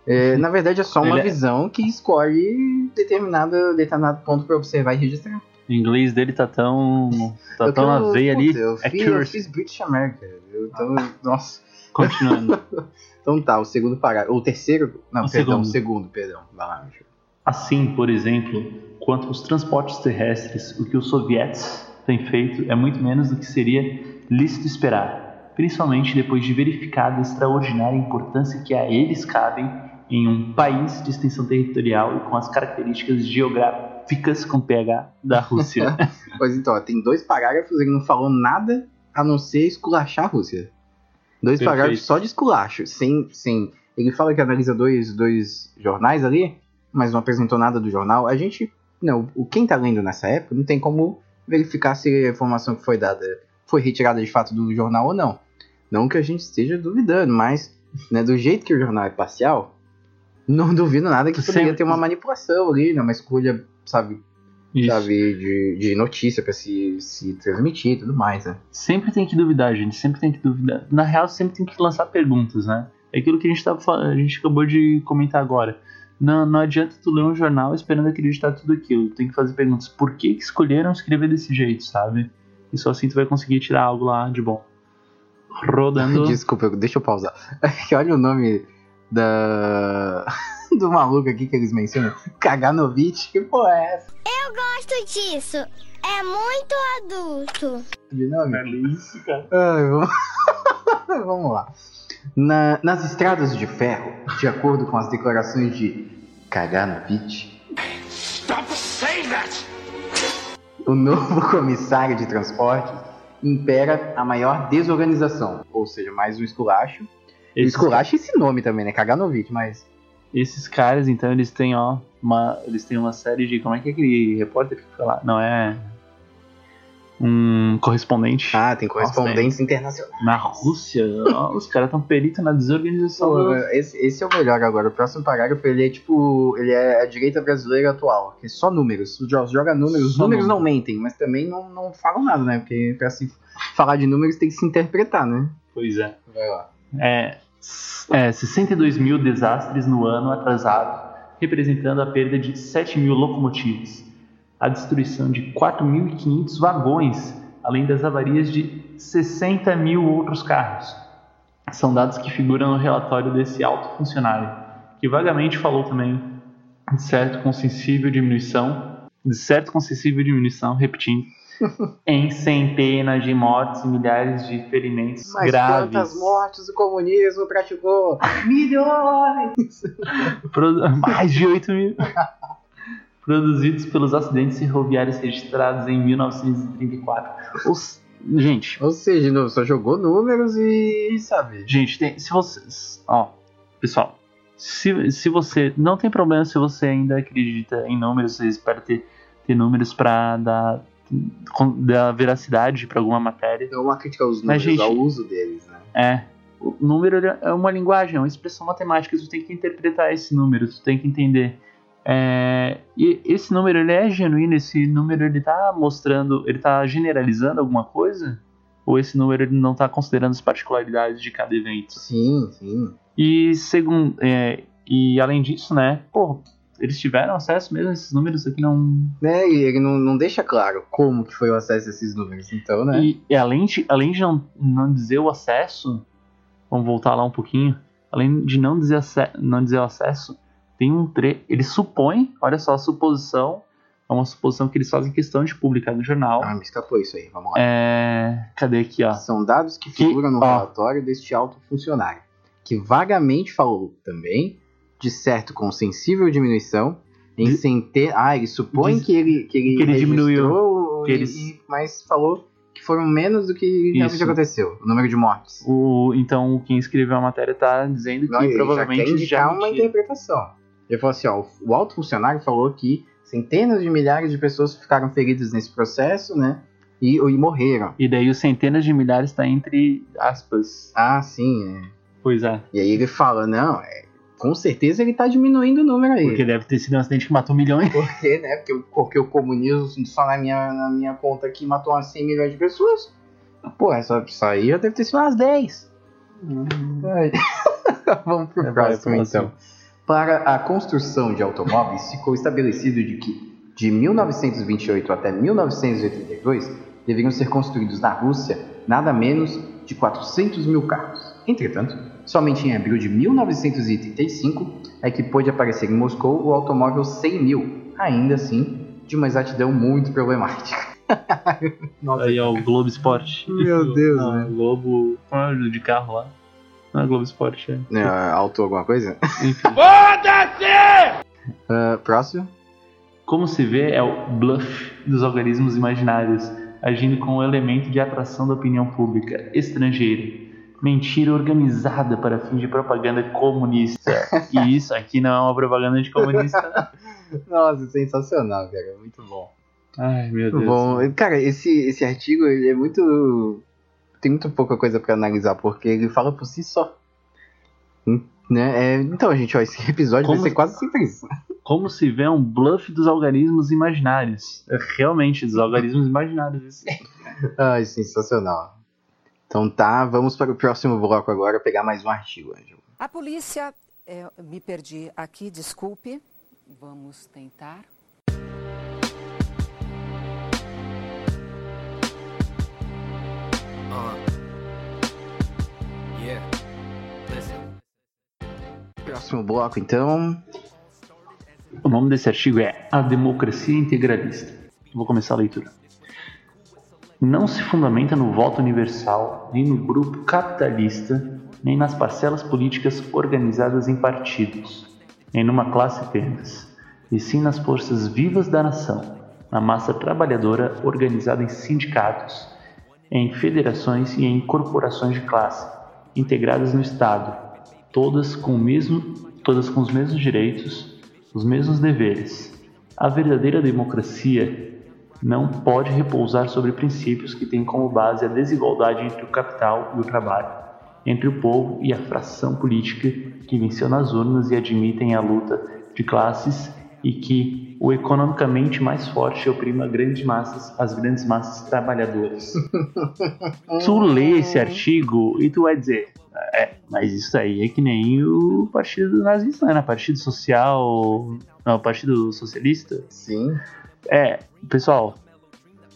é, na verdade é só uma Ele é- visão que escolhe determinado, determinado ponto para observar e registrar. O inglês dele tá tão. tá Eu tão na veia ali. Eu fiz, eu fiz British America. Eu tô, nossa. Continuando. Então tá, o segundo parágrafo. O terceiro. Não, O perdão, o segundo. segundo, perdão. Vai lá, Michel. Assim, por exemplo, quanto aos transportes terrestres, o que os sovietes têm feito é muito menos do que seria lícito esperar, principalmente depois de verificada a extraordinária importância que a eles cabem em um país de extensão territorial e com as características geográficas com PH da Rússia. Pois então, ó, tem dois parágrafos, ele não falou nada a não ser esculachar a Rússia. Dois Perfeito. parágrafos só de esculacho, sem, sem. Ele fala que analisa dois, dois jornais ali, mas não apresentou nada do jornal. A gente. Não, o quem tá lendo nessa época não tem como verificar se a informação que foi dada foi retirada de fato do jornal ou não. Não que a gente esteja duvidando, mas né, do jeito que o jornal é parcial, não duvido nada que poderia sempre- ter uma manipulação ali, né, uma escolha, sabe, Isso. sabe, de, de notícia pra se, se transmitir e tudo mais, né? Sempre tem que duvidar, gente. Sempre tem que duvidar. Na real, sempre tem que lançar perguntas, né? É aquilo que a gente, tava, falando, a gente acabou de comentar agora. Não, não adianta tu ler um jornal esperando acreditar tudo aquilo. Tu tem que fazer perguntas. Por que, que escolheram escrever desse jeito, sabe? E só assim tu vai conseguir tirar algo lá de bom. rodando. Desculpa, deixa eu pausar. É que Olha o nome da. do maluco aqui que eles mencionam. Kaganovich, que porra é essa? Eu gosto disso. É muito adulto. De nome? É isso, cara. Ai, vamos... vamos lá. Na- nas estradas de ferro, de acordo com as declarações de Kaganovich, Stop saying that! o novo comissário de transporte impera a maior desorganização. Ou seja, mais um esculacho. E Esses, esculacho é esse nome também, né? Kaganovich, mas. esses caras, então, eles têm, ó, uma, eles têm uma série de. Como é que é aquele repórter que fica lá? Não é. Um correspondente Ah, tem correspondência internacional. na Rússia. ó, os caras estão peritos na desorganização. Pô, esse, esse é o melhor agora. O próximo parágrafo ele é tipo. Ele é a direita brasileira atual. Que é só números. Jo- Joga números. Os números não número. mentem, mas também não, não falam nada, né? Porque pra se falar de números tem que se interpretar, né? Pois é. Vai lá. É, é 62 mil desastres no ano atrasado, representando a perda de 7 mil locomotivas, a destruição de 4.500 vagões, além das avarias de 60 mil outros carros. São dados que figuram no relatório desse alto funcionário, que vagamente falou também de certo com sensível diminuição, de certo com sensível diminuição, repetindo, em centenas de mortes e milhares de ferimentos Mas graves. quantas mortes o comunismo praticou? Milhões! Mais de 8 mil. Produzidos pelos acidentes ferroviários registrados em 1934. Os- Gente, Ou seja, não, só jogou números e sabe. gente, tem- se vocês. Ó, pessoal, se, se você. Não tem problema se você ainda acredita em números, você espera ter, ter números pra dar, dar veracidade pra alguma matéria. É uma crítica aos Mas, números, gente- ao uso deles, né? É. O número é uma linguagem, é uma expressão matemática. Tu tem que interpretar esse número, tu tem que entender. É, e esse número ele é genuíno, esse número ele tá mostrando, ele tá generalizando alguma coisa? Ou esse número ele não tá considerando as particularidades de cada evento? Sim, sim. E segundo, é, e além disso, né, pô, eles tiveram acesso mesmo a esses números aqui não. Né? E ele não, não deixa claro como que foi o acesso a esses números. Então, né? E, e além de, além de não, não dizer o acesso, vamos voltar lá um pouquinho. Além de não dizer, não dizer o acesso, tem um tre. Ele supõe, olha só, a suposição. É uma suposição que eles fazem questão de publicar no jornal. Ah, me escapou isso aí. Vamos lá. É, cadê aqui, ó? São dados que Que- figuram no ó. relatório deste alto funcionário, que vagamente falou também de certo com sensível diminuição em De- centenas. Ah, ele supõe Diz- que ele, que ele, que ele diminuiu, que e- eles- e- mas falou que foram menos do que realmente Isso. aconteceu, o número de mortes. O, então, quem escreveu a matéria tá dizendo que Não, ele já provavelmente quer indicar uma interpretação. Ele falou assim, ó, o alto funcionário falou que centenas de milhares de pessoas ficaram feridas nesse processo, né? E, e morreram. E daí os centenas de milhares tá entre aspas. Ah, sim, é. Pois é. E aí ele fala, não, é, com certeza ele tá diminuindo o número aí. Porque deve ter sido um acidente que matou milhões. Por quê, né? Porque, o- porque o comunismo, só na minha, na minha conta aqui, matou umas 100 milhões de pessoas. Pô, essa, isso aí já deve ter sido umas 10. Ai. Vamos pro É, próximo, próximo. então. Para a construção de automóveis, ficou estabelecido de que de 1928 até 1982 deveriam ser construídos na Rússia nada menos de 400 mil carros. Entretanto, somente em abril de 1985 é que pôde aparecer em Moscou o automóvel 100 mil, ainda assim de uma exatidão muito problemática. Nossa, Aí, ó, o Globo Esporte. Meu Deus, Não, né? Globo. É de carro lá? Não é Globo Esporte, é. né, auto alguma coisa? Enfim. Foda-se! Ah, próximo. Como se vê, é o bluff dos organismos imaginários, agindo com o elemento de atração da opinião pública estrangeira. Mentira organizada para fins de propaganda comunista. E isso aqui não é uma propaganda de comunista. Nossa, sensacional, cara. Muito bom. Ai, meu Deus. Bom, cara, esse, esse artigo ele é muito. Tem muito pouca coisa pra analisar, porque ele fala por si só. Hum, Né? É, então, gente, ó, esse episódio Como- vai ser quase sempre isso. Como se vê um bluff dos organismos imaginários. É realmente, dos organismos imaginários. Isso. Ai, sensacional. Então tá, vamos para o próximo bloco agora pegar mais um artigo, Ângelo. A polícia, é, me perdi aqui, desculpe. Vamos tentar. Ah. Próximo bloco, então. O nome desse artigo é A Democracia Integralista. Vou começar a leitura. Não se fundamenta no voto universal, nem no grupo capitalista, nem nas parcelas políticas organizadas em partidos, nem numa classe apenas, e sim nas forças vivas da nação, na massa trabalhadora organizada em sindicatos, em federações e em corporações de classe, integradas no Estado, todas com, mesmo, todas com os mesmos direitos, os mesmos deveres. A verdadeira democracia não pode repousar sobre princípios que têm como base a desigualdade entre o capital e o trabalho, entre o povo e a fração política que venceu nas urnas e admitem a luta de classes e que o economicamente mais forte oprima grandes massas, as grandes massas trabalhadoras. tu lê esse artigo e tu vai dizer, é, mas isso aí é que nem o partido nazista, né? Partido Social, não, Partido Socialista. Sim. É, pessoal,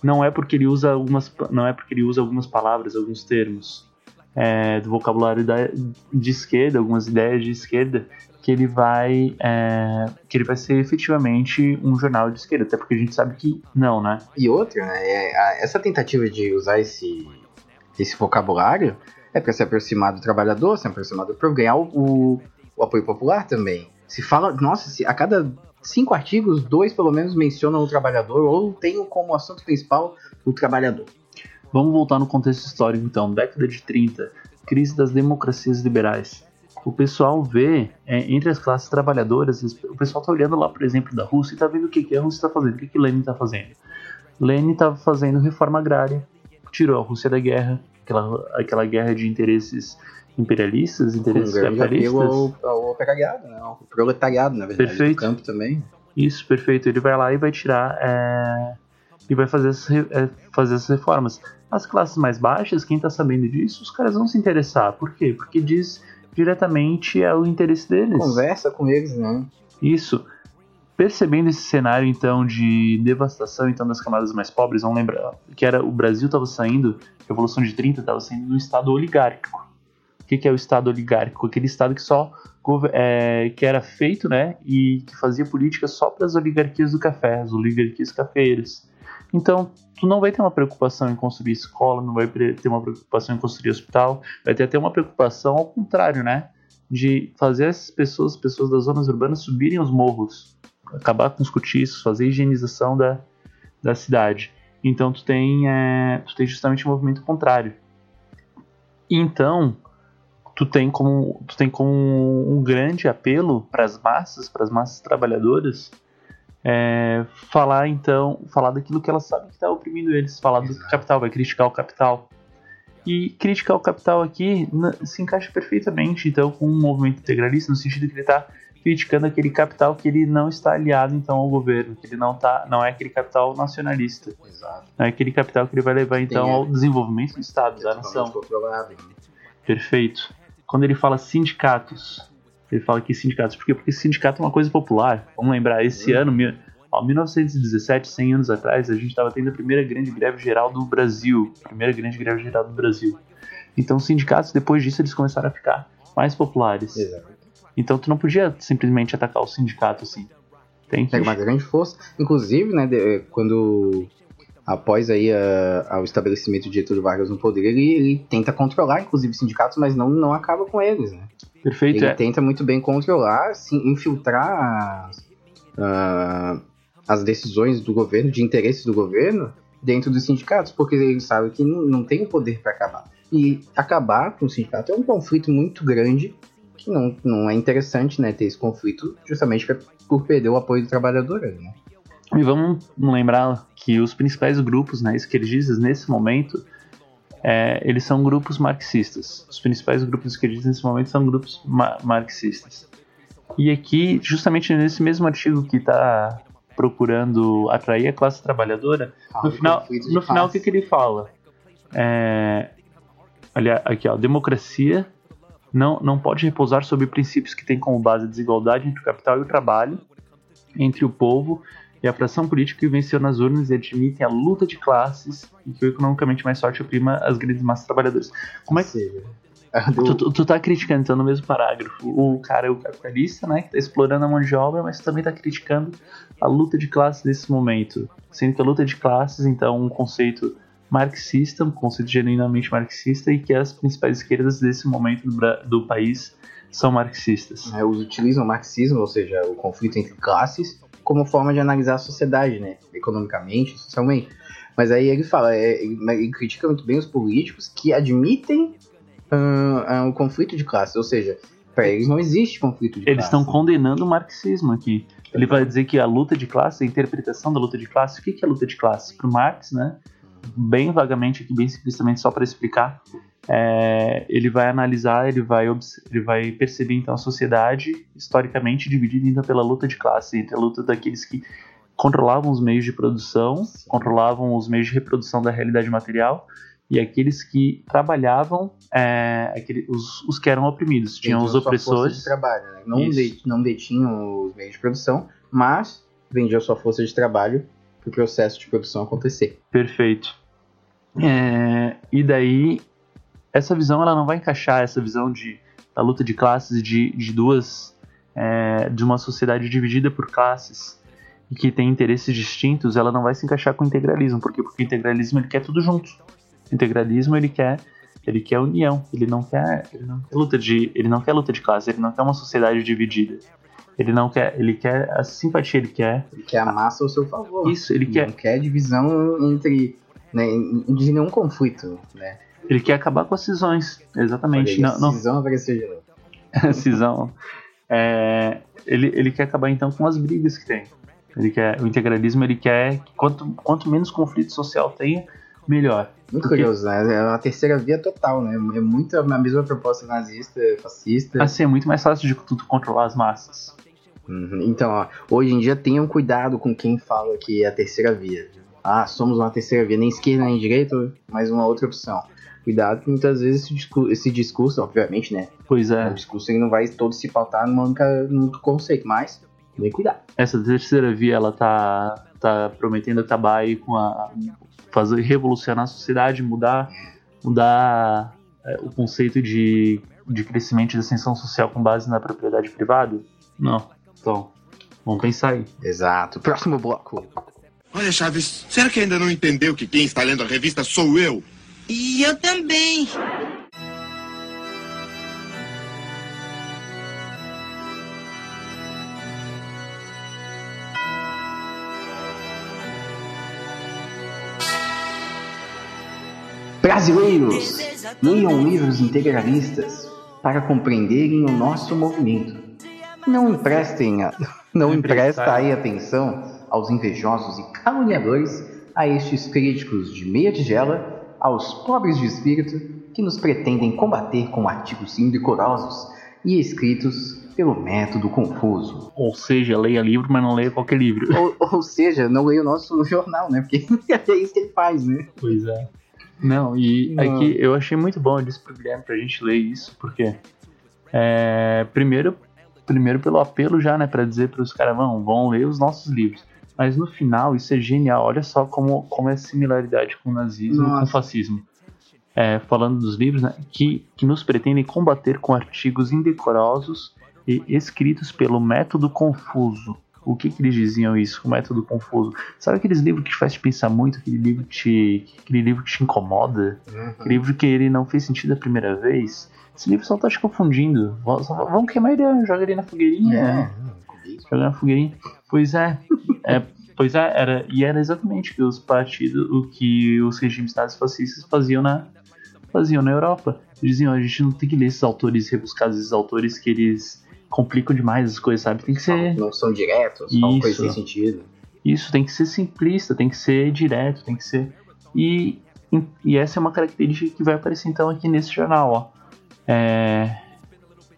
não é porque ele usa algumas, não é porque ele usa algumas palavras, alguns termos é, do vocabulário da, de esquerda, algumas ideias de esquerda, que ele vai é, que ele vai ser efetivamente um jornal de esquerda, até porque a gente sabe que não, né? E outra, né, é, essa tentativa de usar esse, esse vocabulário é para se aproximar do trabalhador, se aproximar do povo, ganhar o, o, apoio popular também. Se fala, nossa, se a cada cinco artigos, dois pelo menos mencionam o trabalhador ou tem como assunto principal o trabalhador. Vamos voltar no contexto histórico então, década de 30, crise das democracias liberais. O pessoal vê, é, entre as classes trabalhadoras, o pessoal está olhando lá, por exemplo, da Rússia e está vendo o que, que a Rússia está fazendo, o que, que Lenin está fazendo. Lenin estava fazendo reforma agrária, tirou a Rússia da guerra, aquela, aquela guerra de interesses imperialistas, interesses um capitalistas. Ao, ao operariado, né? Ao proletariado, na verdade, perfeito. do campo também. Isso, perfeito. Ele vai lá e vai tirar é, e vai fazer essas, é, fazer essas reformas. As classes mais baixas, quem está sabendo disso, os caras vão se interessar. Por quê? Porque diz diretamente ao interesse deles. Conversa com eles, né? Isso. Percebendo esse cenário então de devastação então das camadas mais pobres, vamos lembrar que era o Brasil estava saindo, Revolução de 30 estava saindo do estado oligárquico. O que, que é o estado oligárquico? Aquele estado que só é, que era feito, né, e que fazia política só para as oligarquias do café, as oligarquias cafeiras. Então, tu não vai ter uma preocupação em construir escola, não vai ter uma preocupação em construir hospital, vai ter até uma preocupação ao contrário, né, de fazer essas pessoas, pessoas das zonas urbanas subirem os morros, acabar com os cortiços, fazer higienização da, da cidade. Então tu tem, é, tu tem justamente o um movimento contrário. Então tu tem como, tu tem como um grande apelo para as massas, para as massas trabalhadoras, é, falar então, falar daquilo que elas sabem que está oprimindo eles, falar do capital, vai criticar o capital. E criticar o capital aqui se encaixa perfeitamente então com um movimento integralista no sentido que ele está criticando aquele capital que ele não está aliado então ao governo, que ele não tá, não é aquele capital nacionalista. Exato. Não é aquele capital que ele vai levar então Tem, ao desenvolvimento do Estado, da nação. Né? Perfeito. Quando ele fala sindicatos, ele fala que sindicatos, por quê? Porque sindicato é uma coisa popular. Vamos lembrar, esse ano, ó, 1917, 100 anos atrás, a gente estava tendo a primeira grande greve geral do Brasil. Primeira grande greve geral do Brasil. Então, os sindicatos, depois disso, eles começaram a ficar mais populares. Exato. Então, tu não podia simplesmente atacar o sindicato assim. Tem que. Pega uma grande força. Inclusive, né, de- quando após aí a- ao estabelecimento de Getúlio Vargas no poder, ele, ele tenta controlar, inclusive, os sindicatos, mas não, não acaba com eles, né? Perfeito, Ele é. tenta muito bem controlar, assim, infiltrar as, ah, as decisões do governo, de interesses do governo, dentro dos sindicatos, porque ele sabe que não, não tem o poder para acabar. E acabar com o sindicato é um conflito muito grande, que não, não é interessante né, ter esse conflito justamente pra- por perder o apoio do trabalhador. Né? E vamos lembrar que os principais grupos né, esquerdistas nesse momento, é, eles são grupos marxistas. Os principais grupos esquerdistas nesse momento são grupos ma- marxistas. E aqui, justamente nesse mesmo artigo que está procurando atrair a classe trabalhadora, no Ah, final, conflito de no final o que, que ele fala? É, aliás, aqui, ó, democracia não, não pode repousar sobre princípios que têm como base a desigualdade entre o capital e o trabalho, entre o povo e a fração política que venceu nas urnas e admitem a luta de classes e que o economicamente mais forte oprima as grandes massas trabalhadoras. Como é que, seja, Tu, tu, tá criticando, então, no mesmo parágrafo, o cara é o capitalista, né, que tá explorando a mão de obra, mas também tá criticando a luta de classes nesse momento. Sendo que a luta de classes, então, é um conceito marxista, um conceito genuinamente marxista, e que as principais esquerdas desse momento do, do país são marxistas. É, Eles utilizam o marxismo, ou seja, o conflito entre classes, como forma de analisar a sociedade, né? Economicamente, socialmente. Mas aí ele fala, é, ele, critica muito bem os políticos que admitem ah, ah, o conflito de classes, ou seja, para eles não existe conflito de Eles classes. estão condenando o marxismo aqui. Ele vai dizer que a luta de classe, a interpretação da luta de classe, o que é a luta de classe? Para Marx, né? Bem vagamente aqui, bem simplesmente, só para explicar, é, ele vai analisar, ele vai, ele vai perceber então a sociedade historicamente dividida então pela luta de classe, entre a luta daqueles que controlavam os meios de produção, controlavam os meios de reprodução da realidade material e aqueles que trabalhavam, é, aquele- os, os que eram oprimidos, tinham os Vendiam sua força opressores. de trabalho, né? não, de- não detinham os meios de produção, mas vendiam sua força de trabalho para o processo de produção acontecer. Perfeito. É, e daí, essa visão ela não vai encaixar essa visão de, da luta de classes de, de duas. é, de uma sociedade dividida por classes e que tem interesses distintos, ela não vai se encaixar com o integralismo. Por quê? Porque o integralismo ele quer tudo junto. O integralismo ele quer. Ele quer união, ele não quer, ele não quer luta de, ele não quer luta de classe, ele não quer uma sociedade dividida. Ele não quer, ele quer a simpatia, ele quer Ele quer a massa ao seu favor. isso, ele quer Não quer divisão entre. Né, de nenhum conflito, né? Ele quer acabar com as cisões, exatamente. Aí, não, não, cisão apareceu de novo. cisão. É, ele, ele quer acabar então com as brigas que tem. Ele quer, o integralismo ele quer que quanto, quanto menos conflito social tenha, melhor. Muito Porque- curioso, né? É uma terceira via total, né? É muito a mesma proposta nazista, fascista. Assim, é muito mais fácil de tu, tu controlar as massas. Uhum. Então, ó, hoje em dia tenham cuidado com quem fala que é a terceira via. Ah, somos uma terceira via, nem esquerda nem direita, mas uma outra opção. Cuidado que muitas vezes esse discurso, esse discurso obviamente, né? Pois O é, discurso ele não vai todo se pautar numa única, num único conceito, mas bem cuidado. essa terceira via ela tá, tá prometendo acabar aí com a. fazer revolucionar a sociedade, mudar, mudar é, o conceito de, de crescimento e de ascensão social com base na propriedade privada? Não. Então, vamos pensar aí. Exato. Próximo bloco. Olha, Chaves, será que ainda não entendeu que quem está lendo a revista sou eu? E eu também. Brasileiros, leiam livros integralistas para compreenderem o nosso movimento. Não emprestem, a- não empresta aí atenção aos invejosos e caluniadores, a estes críticos de meia tigela, aos pobres de espírito que nos pretendem combater com artigos indecorosos e escritos pelo método confuso. Ou seja, leia livro, mas não leia qualquer livro. Ou, ou seja, não leia o nosso jornal, né? Porque é isso que ele faz, né? Pois é. Não, e Não. aqui eu achei muito bom eles pro Guilherme pra gente ler isso, porque é, primeiro, primeiro pelo apelo já, né, pra dizer pros caras, vão, vão ler os nossos livros. Mas no final, isso é genial, olha só como, como é a similaridade com o nazismo e com o Nossa. fascismo. É, falando dos livros, né, que, que nos pretendem combater com artigos indecorosos e escritos pelo método confuso. O que, que eles diziam isso, o método confuso? Sabe aqueles livros que te faz te pensar muito, aquele livro que te, aquele livro que te incomoda, aquele livro que ele não fez sentido a primeira vez? Esse livro só tá te confundindo. Vamos queimar ele, joga ele na fogueirinha. É. Joga na fogueirinha. Pois é. é pois é, era, e era exatamente o que os partidos, o que os regimes nazifascistas faziam na, faziam na Europa. Diziam, a gente não tem que ler esses autores rebuscados, esses autores que eles complicam demais as coisas, sabe? Tem que ser. Não são diretos, Isso. coisas sem sentido. Isso tem que ser simplista, tem que ser direto, tem que ser. E, e essa é uma característica que vai aparecer então aqui nesse jornal, ó. É,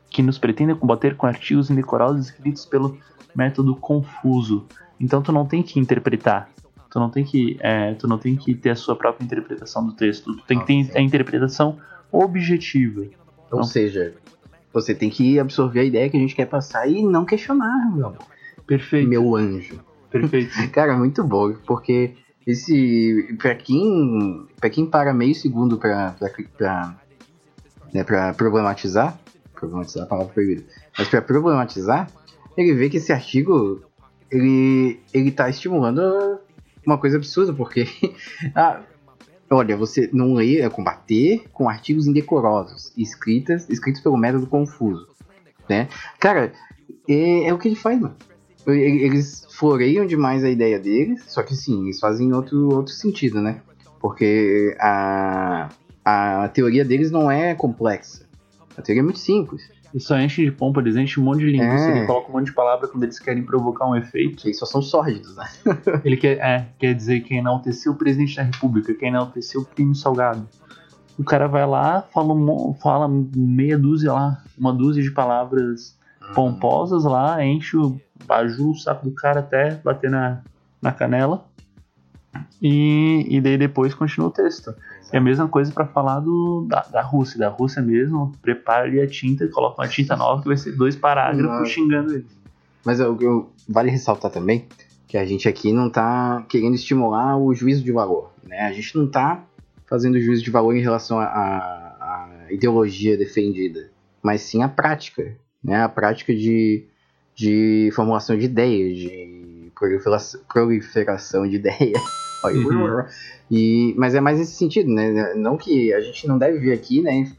que nos pretende combater com artigos indecorosos escritos pelo método confuso. Então tu não tem que interpretar. Tu não tem que, é, tu não tem que ter a sua própria interpretação do texto. Tu tem que ter a interpretação objetiva. Ou seja, você tem que absorver a ideia que a gente quer passar e não questionar, meu amor. Perfeito. Meu anjo. Perfeito. Cara, muito bom, porque esse. Pra quem. Pra quem para meio segundo pra, pra, pra, né, para problematizar, problematizar é a palavra proibida, mas para problematizar, ele vê que esse artigo ele ele tá estimulando uma coisa absurda, porque ah, olha, você não lê é combater com artigos indecorosos, escritas, escritos pelo método confuso, né? Cara, é, é o que ele faz, mano. Eles floreiam demais a ideia deles, só que sim, eles fazem outro, outro sentido, né? Porque a, a teoria deles não é complexa. A teoria é muito simples. Eles só enchem de pompa, eles enchem um monte de linguiça, É. ele coloca um monte de palavra quando eles querem provocar um efeito. Eles só são sórdidos, né? Ele quer, é, quer dizer que enalteceu o presidente da república, que enalteceu o crime salgado. O cara vai lá, fala, fala meia dúzia lá, uma dúzia de palavras pomposas lá, enche o baju o saco do cara até bater na, na canela. E, e daí depois continua o texto. É a mesma coisa para falar do, da, da Rússia. Da Rússia mesmo, prepara ali a tinta, coloca uma tinta nova que vai ser dois parágrafos xingando ele. Mas eu, eu- vale ressaltar também que a gente aqui não tá querendo estimular o juízo de valor, né? A gente não tá fazendo juízo de valor em relação à à- à ideologia defendida, mas sim a prática, né? A prática de, de formulação de ideias, de proliferação, proliferação de ideias. Uhum. E, mas é mais nesse sentido, né? Não que a gente não deve vir aqui, né?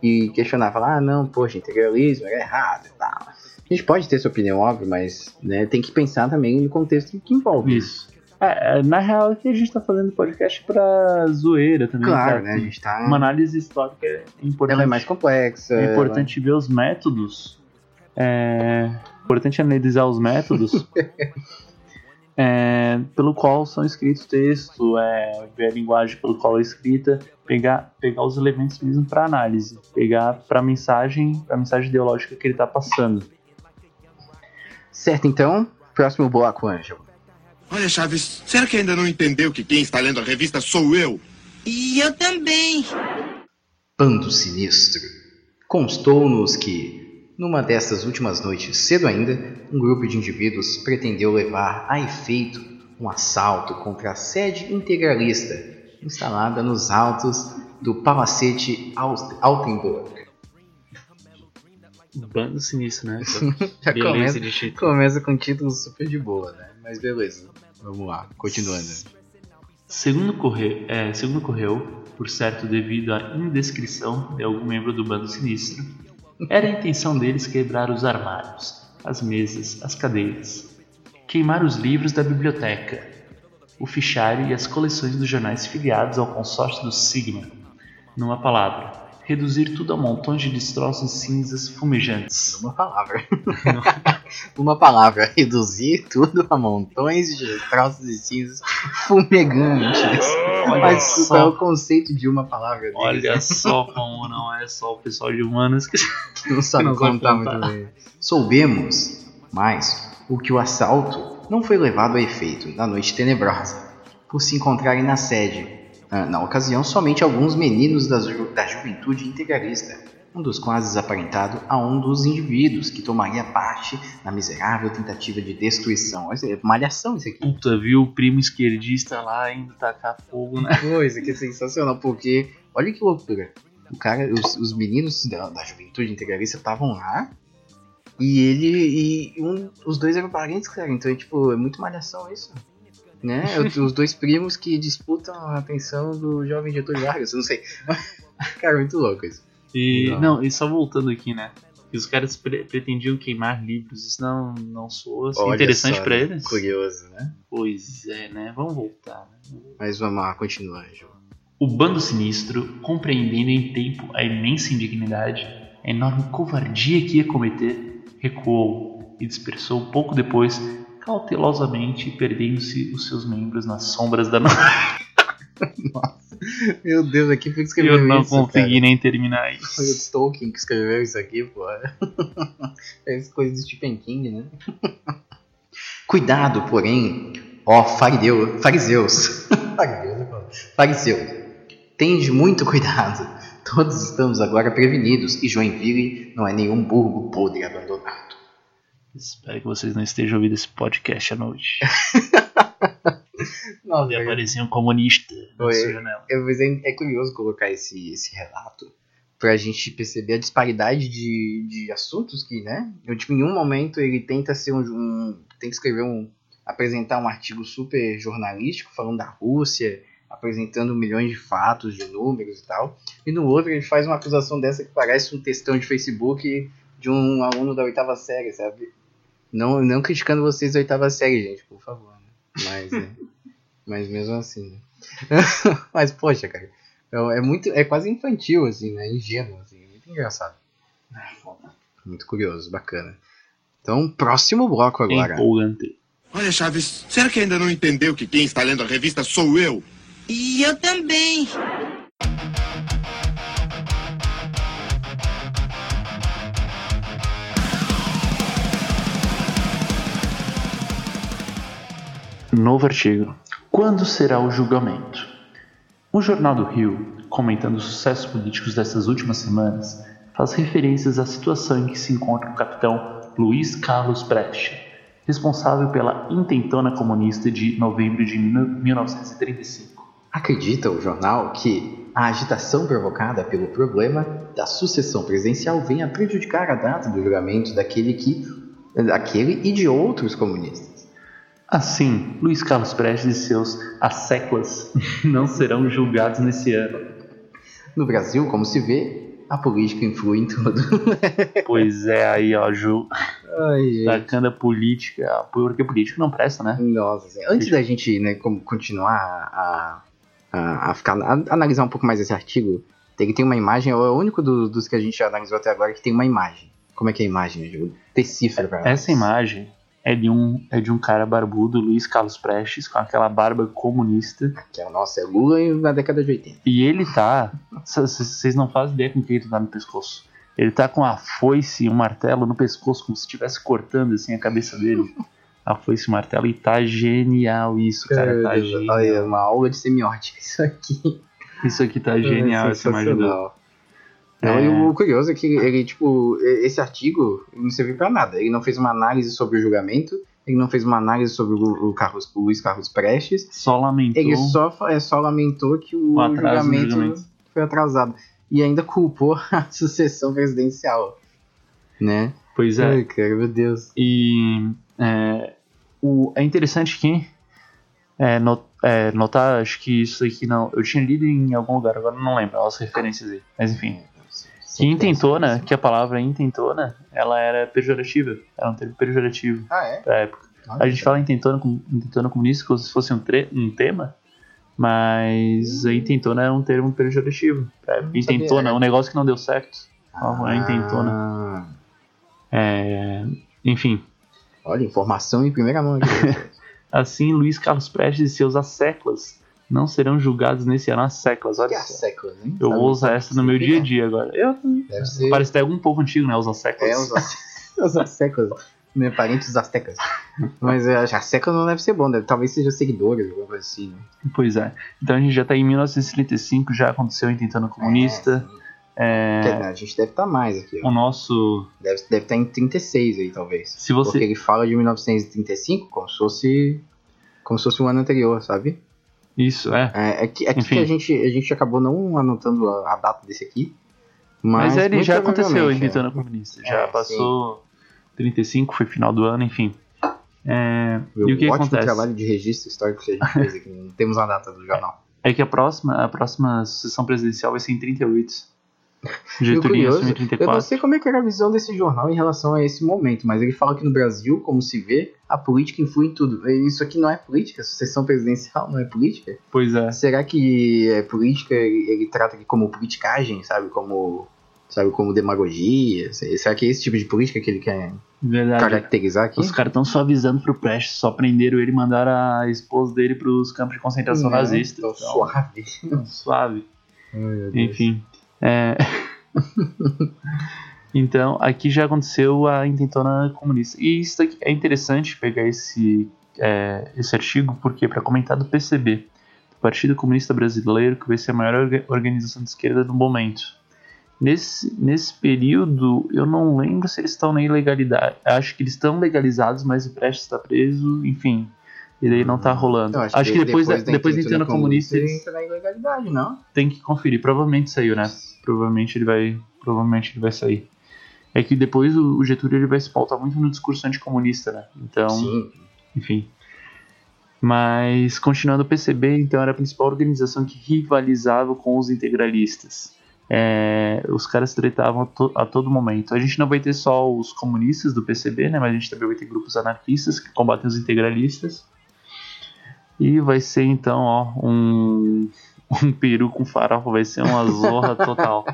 E questionar, falar, ah, não, poxa, integralismo é errado e tal. A gente pode ter sua opinião, óbvio, mas né, tem que pensar também no contexto que envolve. Isso. É, é, na real é que a gente tá fazendo podcast pra zoeira também. Claro, né? A gente tá. Uma análise histórica é importante. Ela é mais complexa. É importante ver os métodos. É importante analisar os métodos é, pelo qual são escritos o texto, é, ver a linguagem pelo qual é escrita, pegar, pegar os elementos mesmo para análise, pegar para mensagem, para mensagem ideológica que ele está passando. Certo, então, próximo bloco, Ângelo. Olha, Chaves, será que ainda não entendeu que quem está lendo a revista sou eu? E eu também. Bando Sinistro. Constou-nos que, numa destas últimas noites, cedo ainda, um grupo de indivíduos pretendeu levar a efeito um assalto contra a sede integralista instalada nos altos do Palacete Altenburg. Bando sinistro, né? Já Beleza começa, começa com título super de boa, né? Mas beleza, vamos lá, continuando. Segundo, corre, é, segundo correu, por certo devido à indescrição de algum membro do bando sinistro, era a intenção deles quebrar os armários, as mesas, as cadeiras, queimar os livros da biblioteca, o fichário e as coleções dos jornais filiados ao consórcio do Sigma. Numa palavra, reduzir tudo a montões de destroços e cinzas fumejantes. Uma palavra. Uma palavra, reduzir tudo a montões de troços e cinzas fumegantes. Olha Mas só. qual é o conceito de uma palavra deles? Olha só como não é só o pessoal de humanas que não sabe não contar contar. muito bem. Soubemos, mas, o que o assalto não foi levado a efeito na noite tenebrosa, por se encontrarem na sede. Ah, Na ocasião, somente alguns meninos da, ju- da juventude integralista, um dos quais desaparentado a um dos indivíduos que tomaria parte na miserável tentativa de destruição. É malhação isso aqui. Puta, viu o primo esquerdista lá indo tacar fogo, né? Coisa que é sensacional, porque olha que loucura. O cara, os, os meninos da, da juventude integralista estavam lá e ele e um, os dois eram parentes, cara. Então, é, tipo, é muito malhação isso. Né? Os- os dois primos que disputam a atenção do jovem Getúlio Vargas, eu não sei. cara, muito louco isso. E, Não. não, e só voltando aqui, né? Que os caras pre- pretendiam queimar livros, isso não, não soa assim, interessante pra né? eles? Curioso, né? Pois é, né? Vamos voltar. Né? Mas vamos lá, continua, Ângelo. O bando sinistro, compreendendo em tempo a imensa indignidade, a enorme covardia que ia cometer, recuou e dispersou pouco depois, cautelosamente, perdendo-se os seus membros nas sombras da noite. Meu Deus, aqui foi que escreveu Eu não isso, consegui cara. nem terminar Foi o isso. Tolkien que escreveu isso aqui, pô. É coisa do Stephen King, né? Cuidado, porém, ó farideu, fariseus. pô. Fariseus. Tende muito cuidado. Todos estamos agora prevenidos e Joinville não é nenhum burgo podre abandonado. Espero que vocês não estejam ouvindo esse podcast à noite. Nossa, E aparecer um comunista na sua janela. É, é, é curioso colocar esse, esse relato pra gente perceber a disparidade de, de assuntos que, né? Eu, tipo, em um momento ele tenta ser um, um tenta escrever um apresentar um artigo super jornalístico falando da Rússia, apresentando milhões de fatos, de números e tal. E no outro ele faz uma acusação dessa que parece um textão de Facebook de um aluno da oitava série, sabe? Não, não criticando vocês da oitava série, gente, por favor. Né? Mas, é, mas mesmo assim, né? mas, poxa, cara, é, é, muito, é quase infantil, assim, né? Ingênuo, assim, é muito engraçado. Muito curioso, bacana. Então, próximo bloco agora. Empolgante. Olha, Chaves, será que ainda não entendeu que quem está lendo a revista sou eu? E eu também. Novo artigo. Quando será o julgamento? O Jornal do Rio, comentando os sucessos políticos dessas últimas semanas, faz referências à situação em que se encontra o capitão Luiz Carlos Brecht, responsável pela intentona comunista de novembro de 1935. Acredita o jornal que a agitação provocada pelo problema da sucessão presidencial venha prejudicar a data do julgamento daquele, que, daquele e de outros comunistas. Assim, Luiz Carlos Prestes e seus asseclas não serão julgados nesse ano. No Brasil, como se vê, a política influi em tudo. pois é, aí ó, Ju. Ai, Tacando a política, porque político não presta, né? Nossa, assim, antes da gente né, continuar a, a, a, ficar, a, analisar um pouco mais esse artigo, tem que ter uma imagem, é o único do, dos que a gente analisou até agora que tem uma imagem. Como é que é a imagem, Ju? Decifra pra Essa imagem é de um, é de um cara barbudo, Luiz Carlos Prestes, com aquela barba comunista. Que é, nossa, é Lula na década de 80. E ele tá. Vocês não fazem ideia com o que ele tá no pescoço. Ele tá com a foice e um martelo no pescoço, como se estivesse cortando assim a cabeça dele. A foice e o martelo. E tá genial isso, cara. Tá genial. Olha, uma aula de semiótica isso aqui. Isso aqui tá genial, essa imagem Não, é... E o curioso é que ele, tipo, esse artigo não serviu pra nada. Ele não fez uma análise sobre o julgamento, ele não fez uma análise sobre o, Carlos, o Luiz Carlos Prestes. Só lamentou. Ele só, é, só lamentou que o, o julgamento, julgamento, foi atrasado. E ainda culpou a sucessão presidencial. Né? Pois é. Ai, cara, meu Deus. E é, o, é interessante que é, not, é, notar, acho que isso aqui não. Eu tinha lido em algum lugar, agora não lembro as referências aí. Mas enfim. Que intentona, que a palavra intentona, ela era pejorativa. Era um termo pejorativo ah, é? pra época. Ah, a gente fala intentona, intentona comunista como se fosse um, tre um tema, mas hum. a intentona era um termo pejorativo. intentona, um negócio que não deu certo. Ah. A intentona. É, enfim. Olha, informação em primeira mão. Aqui. assim, Luiz Carlos Prestes e seus asseclas não serão julgados nesse ano as séculas. Olha que as séculas, hein? Eu vou usar essa no meu dia a dia agora. Eu, Deve ser... Parece até um pouco antigo, né? Os séculos. É, os, séculos. Meu parente dos aztecas. Mas acho que séculos não deve ser bom, deve, talvez seja seguidores, alguma coisa assim, né? Pois é. Então a gente já tá em 1935, já aconteceu Intentando Comunista. É, é... A gente deve estar tá mais aqui. Ó. O nosso. Deve estar deve tá em 36 aí, talvez. Se você... Porque ele fala de 1935 como se fosse. Como se fosse o um ano anterior, sabe? Isso, é. É, é que, é que a, gente, a gente acabou não anotando a, a data desse aqui. Mas, mas ele já aconteceu em Vitana Comunista. Já é, passou sim. 35, foi final do ano, enfim. É, e o que ótimo acontece? trabalho de registro histórico que a gente fez aqui. não temos a data do jornal. É que a próxima, a próxima sessão presidencial vai ser em 38. Getúlio assumiu 34. Eu não sei como é que era a visão desse jornal em relação a esse momento, mas ele fala que no Brasil, como se vê, a política influi em tudo. Isso aqui não é política, sucessão presidencial não é política. Pois é. Será que é política ele, ele trata aqui como politicagem, sabe? Como sabe, como demagogia. Será que é esse tipo de política que ele quer Verdade. caracterizar aqui? Os caras estão só avisando pro Prestes, só prenderam ele e mandaram a esposa dele pros campos de concentração nazista. Então, suave. suave. Ai, Enfim. É... então, aqui já aconteceu a intentona comunista. E isso aqui é interessante pegar esse, é, esse artigo, porque para comentar do PCB, do Partido Comunista Brasileiro, que vai ser a maior organização de esquerda do momento. Nesse, nesse período, eu não lembro se eles estão na ilegalidade. Acho que eles estão legalizados, mas o Prestes está preso, enfim. E daí não tá rolando. acho, acho, que, depois, depois, da, depois da Intentona Comunista. Eles... Entra na ilegalidade, não? Tem que conferir, provavelmente saiu, né? Provavelmente ele vai, provavelmente ele vai sair. É que depois o o Getúlio ele vai se pautar muito no discurso anticomunista, né? Então, Sim. enfim. Mas, continuando o PCB, então, era a principal organização que rivalizava com os integralistas. É, os caras se tretavam a, to- a todo momento. A gente não vai ter só os comunistas do PCB, né? Mas a gente também vai ter grupos anarquistas que combatem os integralistas. E vai ser, então, ó, um, um peru com farofa, vai ser uma zorra total.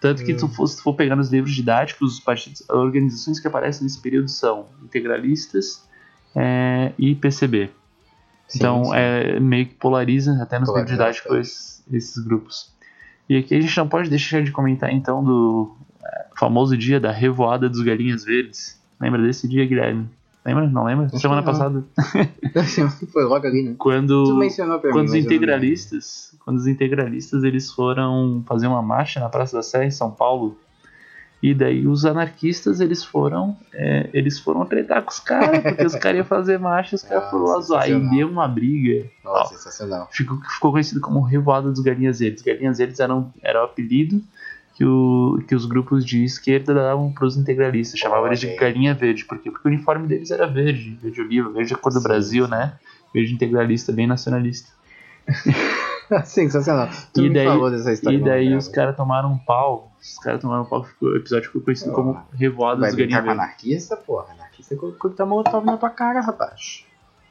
Tanto que tu for, se tu for pegar nos livros didáticos, os partidos, as organizações que aparecem nesse período são integralistas é, e PCB. Sim, então sim. é meio que polariza até nos livros didáticos bastante. esses, esses grupos. E aqui a gente não pode deixar de comentar então do é, famoso dia da revoada dos galinhas verdes. Lembra desse dia, Guilherme? Lembra? Não lembra? que Semana passada. Foi logo ali, né? Quando, mim, quando os integralistas, quando os integralistas eles foram fazer uma marcha na Praça da Sé em São Paulo, e daí os anarquistas eles foram, é, eles foram tretar com os caras, porque os caras iam fazer marcha, os caras Ah, foram lá zoar, e deu uma briga. Nossa, Ó, sensacional. ficou, ficou conhecido como Revoada dos Galinhas Verdes. Galinhas eram, era o apelido que, o, que os grupos de esquerda davam para os integralistas, chamavam eles de. Galinha Verde, por quê? Porque o uniforme deles era verde, verde oliva, verde é a cor do Brasil, né? Verde integralista, bem nacionalista. Sensacional. Tu E daí, falou dessa história. e daí os caras tomaram um pau. Os caras tomaram um pau, o episódio ficou conhecido como Revoada dos com Verdes. anarquista, porra. Anarquista tá molotov na tua cara, rapaz.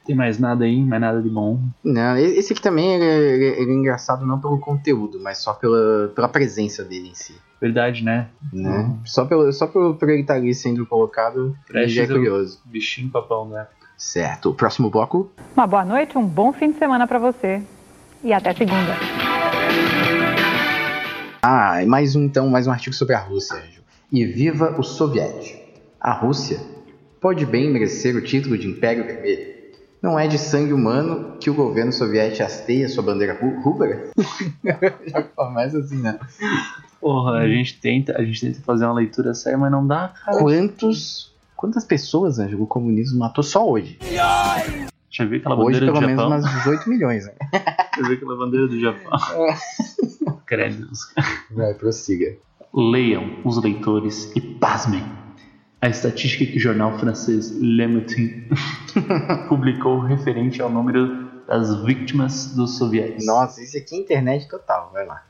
Tem mais nada aí, mais nada de bom. Não, esse aqui também ele, ele- ele é engraçado não pelo conteúdo, mas só pela, pela presença dele em si. Verdade, né? Né? Só, pelo, só pelo, por ele estar ali sendo colocado, ele já é curioso. Bichinho papão, né? Certo. O próximo bloco. Uma boa noite, um bom fim de semana para você. E até segunda. Ah, e mais um então, mais um artigo sobre a Rússia. Ju. E viva o soviético. A Rússia pode bem merecer o título de Império Vermelho. Não é de sangue humano que o governo soviético hasteia sua bandeira rúbra? Já começa assim, né? Porra, a gente tenta, a gente tenta fazer uma leitura séria, mas não dá, cara. Quantos, quantas pessoas, Ângelo, o comunismo matou só hoje? Deixa eu ver aquela Hoje, bandeira pelo do menos, Japão. umas 18 milhões. Né? Ver aquela bandeira do Japão. Credo. Vai, prossiga. Leiam os leitores e pasmem. A estatística que o jornal francês Le Matin publicou referente ao número das vítimas dos soviéticos. Nossa, isso aqui é internet total, vai lá.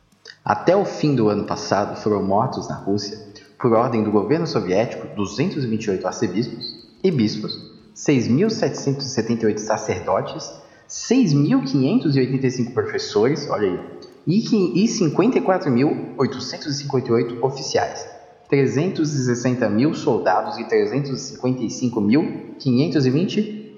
Até o fim do ano passado foram mortos na Rússia, por ordem do governo soviético, 228 arcebispos e bispos, 6.778 sacerdotes, 6.585 professores, olha aí, e qui- e 54.858 oficiais, 360 mil soldados e 355.520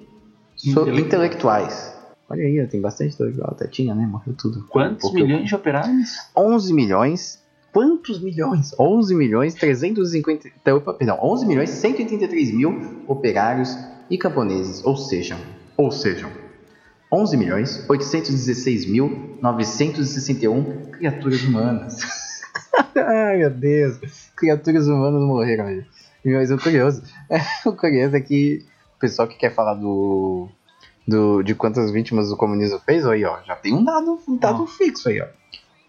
so- Intelectuais. intelectuais. Olha aí, tem bastante intelectual, até tinha, né? Morreu tudo. Quantos Porque- milhões de operários? 11 milhões. Quantos milhões? 11 milhões 350. então, Perdão, 11 milhões 183 mil operários e camponeses. Ou sejam, ou sejam, 11 milhões 816 mil 961 criaturas humanas. Ai meu Deus, criaturas humanas morreram. velho. Mas o curioso, o curioso é que o pessoal que quer falar do, do de quantas vítimas o comunismo fez, aí ó, já tem um dado, um dado fixo aí ó.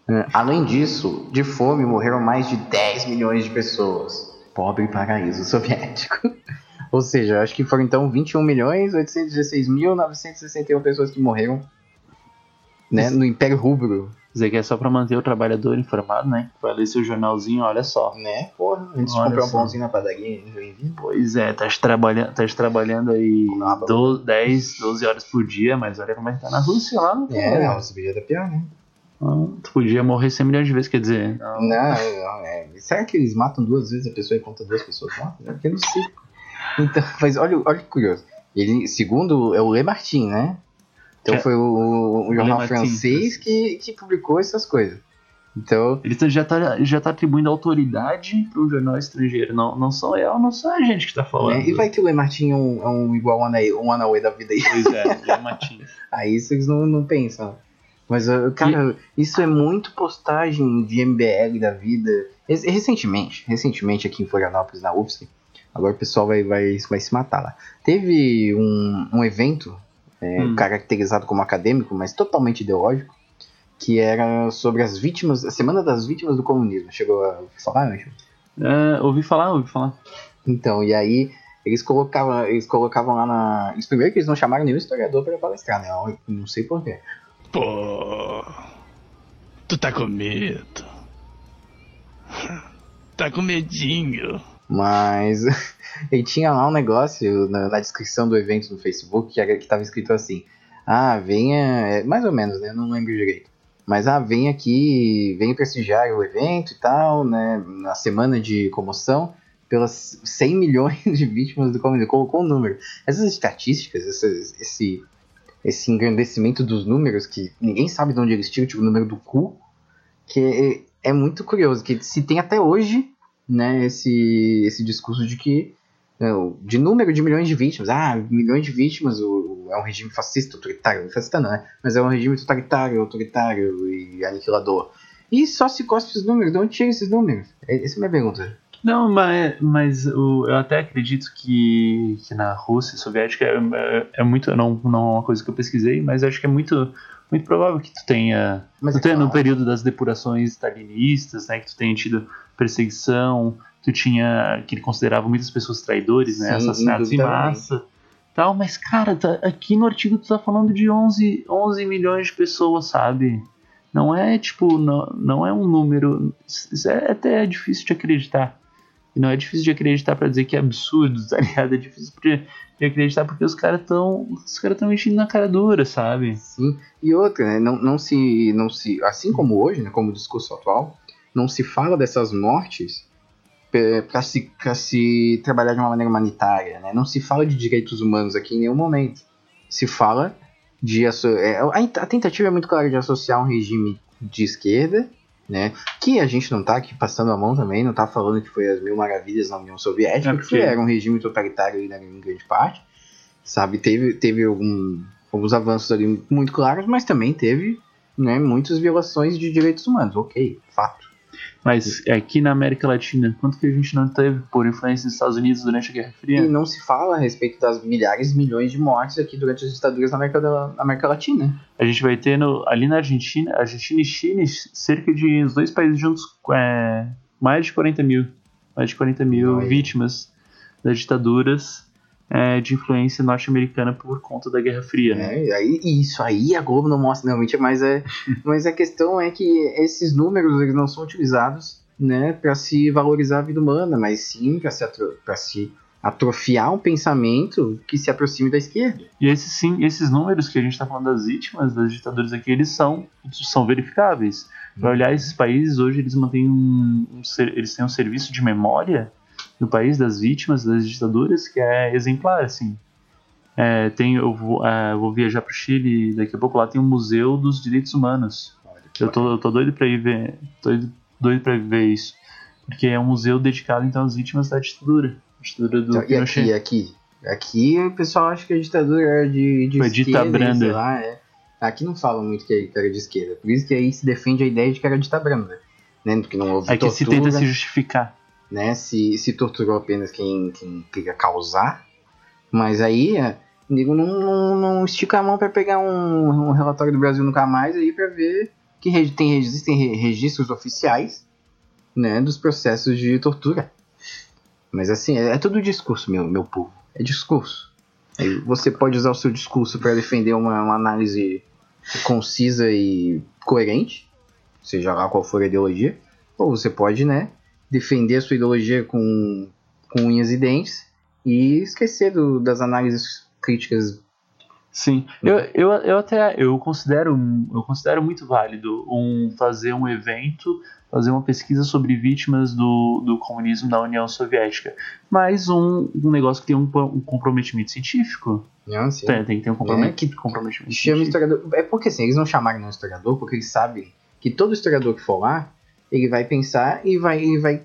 É, Além disso, de fome morreram mais de 10 milhões de pessoas. Pobre paraíso soviético. Ou seja, acho que foram então 21 milhões 816 mil 961 pessoas que morreram né, no Império Rubro. Isso aqui é só pra manter o trabalhador informado, né? Vai ler seu jornalzinho, olha só. Né? Porra, antes de Olha comprar um só. pãozinho na padaria em Joinville. Pois é, tá trabalhando, tá trabalhando aí Nada. 12, 10, 12 horas por dia, mas olha como é que tá na Rússia lá. né? É, não, esse podia dar pior, né? Ah, Tu podia morrer 100 milhões de vezes, quer dizer. Não, não, é. Será que eles matam duas vezes a pessoa e conta duas pessoas mortas? É porque eu não sei. Então, mas olha, olha que curioso. Ele, segundo, é o Le Martin, né? Então É. foi o, o jornal francês que, que publicou essas coisas. Então, Ele tá- já tá, já tá atribuindo autoridade para um jornal estrangeiro. Não, não sou eu, não sou a gente que tá falando. né? e vai que o Le Martin é um, é um igual um Anauê, da vida aí. Pois é, é. Aí isso eles não, não pensam. Mas, cara, isso é muito postagem de MBL da vida. Recentemente, recentemente aqui em Florianópolis, na UFSC, agora o pessoal vai, vai, vai se matar lá. Teve um, um evento é, Hum. caracterizado como acadêmico, mas totalmente ideológico, que era sobre as vítimas, a Semana das Vítimas do Comunismo. Chegou a falar, Anjo? É, ouvi falar, ouvi falar. Então, e aí eles colocavam, eles colocavam lá na. Eles, primeiro que eles não chamaram nenhum historiador para palestrar, né? Eu não sei porquê. Pô. Tu tá com medo. Tá com medinho. Mas ele tinha lá um negócio na, na, descrição do evento no Facebook que, que tava escrito assim: Ah, venha. É, mais ou menos, né? Não lembro direito. Mas ah, vem aqui, vem prestigiar o evento e tal, né? Na semana de comoção, pelas 100 milhões de vítimas do comunismo. Colocou um número. Essas estatísticas, essas, esse, esse engrandecimento dos números, que ninguém sabe de onde eles tiram, tipo o número do cu, que é, é muito curioso, que se tem até hoje, né, esse, esse discurso de que né, de número de milhões de vítimas. Ah, milhões de vítimas, o, o, é um regime fascista, autoritário. Fascista não, né? Mas é um regime totalitário, autoritário e aniquilador. E só se cospe esses números. De onde tira esses números? É, essa é a minha pergunta. Não, mas, mas o, eu até acredito que, que na Rússia soviética é, é, é, muito. Não, não é uma coisa que eu pesquisei, mas acho que é muito, muito provável que tu tenha. Mas tu é tenha no período das depurações stalinistas, né? Que tu tenha tido perseguição, tu tinha que ele considerava muitas pessoas traidores, né, Sim, assassinatos em massa, tal, mas cara, tá, aqui no artigo tu tá falando de 11, 11 milhões de pessoas, sabe? Não é tipo, não, não é um número, isso é até difícil de acreditar. E não é difícil de acreditar para dizer que é absurdo, tá ligado? É difícil de, acreditar porque os caras estão os caras estão mexendo na cara dura, sabe? Sim. E outra, né, não, não se não se assim como hoje, né, como o discurso atual, não se fala dessas mortes para se, se trabalhar de uma maneira humanitária. Né? Não se fala de direitos humanos aqui em nenhum momento. Se fala de. É, a tentativa é muito clara de associar um regime de esquerda, né? que a gente não está aqui passando a mão também, não está falando que foi as mil maravilhas na União Soviética, é porque... que era um regime totalitário ali, em grande parte. Sabe, teve, teve algum, alguns avanços ali muito claros, mas também teve né, muitas violações de direitos humanos. Ok, fato. Mas aqui na América Latina, quanto que a gente não teve por influência dos Estados Unidos durante a Guerra Fria? E não se fala a respeito das milhares e milhões de mortes aqui durante as ditaduras na América, da, na América Latina. A gente vai ter no, ali na Argentina, Argentina e Chile, cerca de os dois países juntos, é, mais de 40 mil, mais de 40 mil vítimas das ditaduras é, de influência norte-americana por conta da Guerra Fria. Né? É, aí, isso aí a Globo não mostra realmente, mas, é, mas a questão é que esses números eles não são utilizados né, para se valorizar a vida humana, mas sim para se, atro se atrofiar um pensamento que se aproxime da esquerda. E esses sim, esses números que a gente está falando das vítimas das ditaduras aqui, eles são, são verificáveis. Para olhar esses países hoje, eles mantêm um, um, eles têm um serviço de memória no país das vítimas das ditaduras que é exemplar, assim. É, tem, eu vou, é, vou viajar para o Chile daqui a pouco lá tem um museu dos direitos humanos. Eu tô, eu tô doido para ir ver, tô doido, para ver isso, porque é um museu dedicado então às vítimas da ditadura, ditadura do então, Pinochet. E aqui, aqui, aqui o pessoal acha que a ditadura era de, de Foi esquerda, branda. Lá, é. Aqui não falam muito que era de esquerda, por isso que aí se defende a ideia de que era ditadura branda, né? Porque não houve É que tortura, se tenta se justificar né? Se, se torturou apenas quem, quem queria causar. Mas aí, é, nego não, não, não, estica a mão para pegar um, um, relatório do Brasil Nunca Mais aí para ver que tem, existem registros oficiais né, dos processos de tortura. Mas assim, é, é tudo discurso, meu, meu povo. É discurso. Aí você pode usar o seu discurso para defender uma, uma análise concisa e coerente, seja lá qual for a ideologia, ou você pode, né, defender a sua ideologia com, com unhas e dentes e esquecer do, das análises críticas. Sim, eu, eu, eu até eu considero, eu considero muito válido um, fazer um evento, fazer uma pesquisa sobre vítimas do, do comunismo da União Soviética, mas um, um negócio que tem um, um comprometimento científico. Não, sim. Tem, tem que ter um comprometimento, é, que, comprometimento historiador. É porque assim, eles não chamaram um historiador porque eles sabem que todo historiador que for lá ele vai pensar e vai, e vai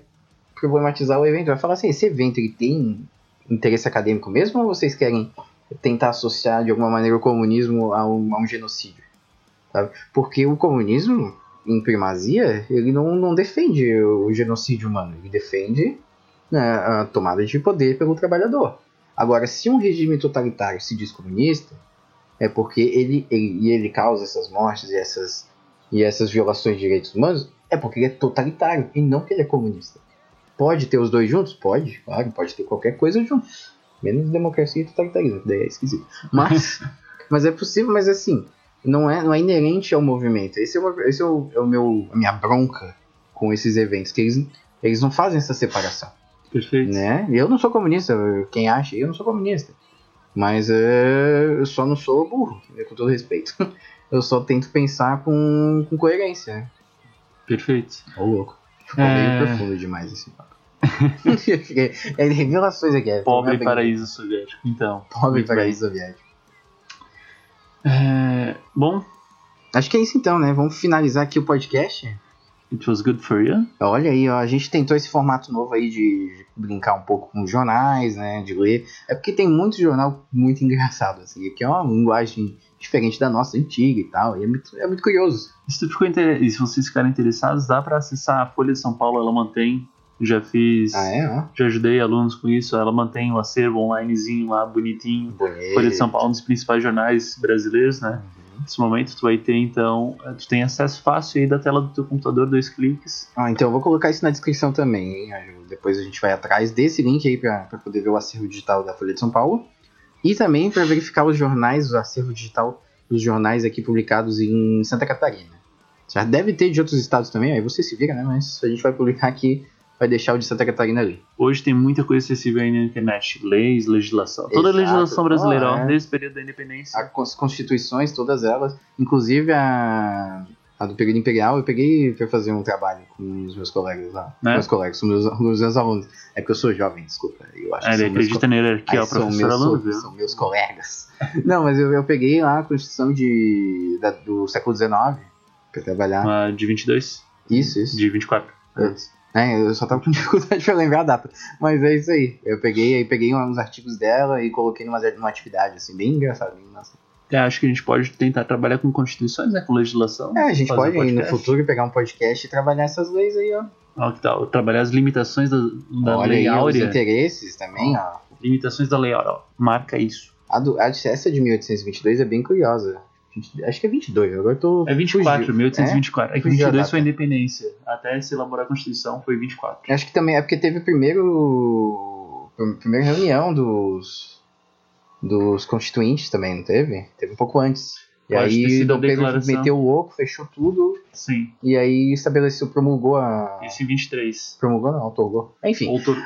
problematizar o evento. Vai falar assim: esse evento ele tem interesse acadêmico mesmo ou vocês querem tentar associar de alguma maneira o comunismo a um, a um genocídio? Sabe? Porque o comunismo, em primazia, ele não, não defende o genocídio humano, ele defende né, a tomada de poder pelo trabalhador. Agora, se um regime totalitário se diz comunista, é porque ele, ele, ele causa essas mortes e essas e essas violações de direitos humanos, é porque ele é totalitário e não que ele é comunista. Pode ter os dois juntos? Pode, claro, pode ter qualquer coisa junto. Menos democracia e totalitarismo, daí é esquisito. Mas, mas é possível, mas assim, não é, não é inerente ao movimento. Esse é, o, esse é, o, é o meu, a minha bronca com esses eventos, que eles, eles não fazem essa separação. Perfeito. Né? Eu não sou comunista, quem acha, eu não sou comunista. Mas é, eu só não sou burro, né, com todo respeito. Eu só tento pensar com, com coerência. Perfeito. Ô, louco. Ficou É. meio profundo demais esse papo. é revelações aqui. É, Pobre paraíso soviético. Então. Pobre paraíso bem. soviético. É, bom, Acho que é isso então, né? Vamos finalizar aqui o podcast. It was good for you. Olha aí, ó, a gente tentou esse formato novo aí de brincar um pouco com jornais, né? De ler. É porque tem muito jornal muito engraçado, assim, que é uma linguagem diferente da nossa, antiga e tal. E é muito, é muito curioso. E se, tu ficou inter... se vocês ficarem interessados, dá pra acessar a Folha de São Paulo, ela mantém. Já fiz. Ah, é? Ó. Já ajudei alunos com isso. Ela mantém o acervo onlinezinho lá, bonitinho. Bonito. Folha de São Paulo, um dos principais jornais brasileiros, né? Uhum. Nesse momento, tu vai ter, então. Tu tem acesso fácil aí da tela do teu computador, dois cliques. Ah, então eu vou colocar isso na descrição também, hein? Depois a gente vai atrás desse link aí pra poder ver o acervo digital da Folha de São Paulo. E também para verificar os jornais, o acervo digital dos jornais aqui publicados em Santa Catarina. Já deve ter de outros estados também, aí você se vira, né? Mas a gente vai publicar aqui, vai deixar o de Santa Catarina ali. Hoje tem muita coisa acessível aí na internet. Leis, legislação. Toda a Exato. legislação brasileira, Ah, é. desde o período da independência. As cons- constituições, todas elas, inclusive a, a do período imperial, eu peguei para fazer um trabalho com os meus colegas lá. Né? Meus colegas, com meus, os meus alunos. É porque eu sou jovem, desculpa. Eu acho que ele acredita na hierarquia, são professor meus, aluno, são, viu? são meus colegas. Não, mas eu, eu peguei lá a Constituição de, da- do século XIX pra trabalhar. Ah, de 22? Isso, isso. De 24. É, eu só tava com dificuldade pra lembrar a data. Mas é isso aí. Eu peguei, aí peguei uns artigos dela e coloquei numa, numa atividade, assim, bem engraçado, bem massa. É, acho que a gente pode tentar trabalhar com constituições, né? Com legislação. É, a gente pode um no futuro pegar um podcast e trabalhar essas leis aí, ó. Ó, que tal? Trabalhar as limitações da, da Olha lei aí, os áurea. interesses também, ó. Limitações da lei áurea, ó. Marca isso. A, do, a essa de 1822 é bem curiosa. Gente, Acho que é 22, agora eu tô. É 24, fugiu. 1824. É, que Fugiu a 22 data. foi a independência. Até se elaborar a Constituição foi 24. Acho que também é porque teve o primeiro. a primeira reunião dos. dos constituintes também, não teve? Teve um pouco antes. E Pode aí Dom Pedro meteu o louco, fechou tudo. Sim. E aí estabeleceu, promulgou a. Esse em 23. Promulgou não, otorgou. Enfim. Outor...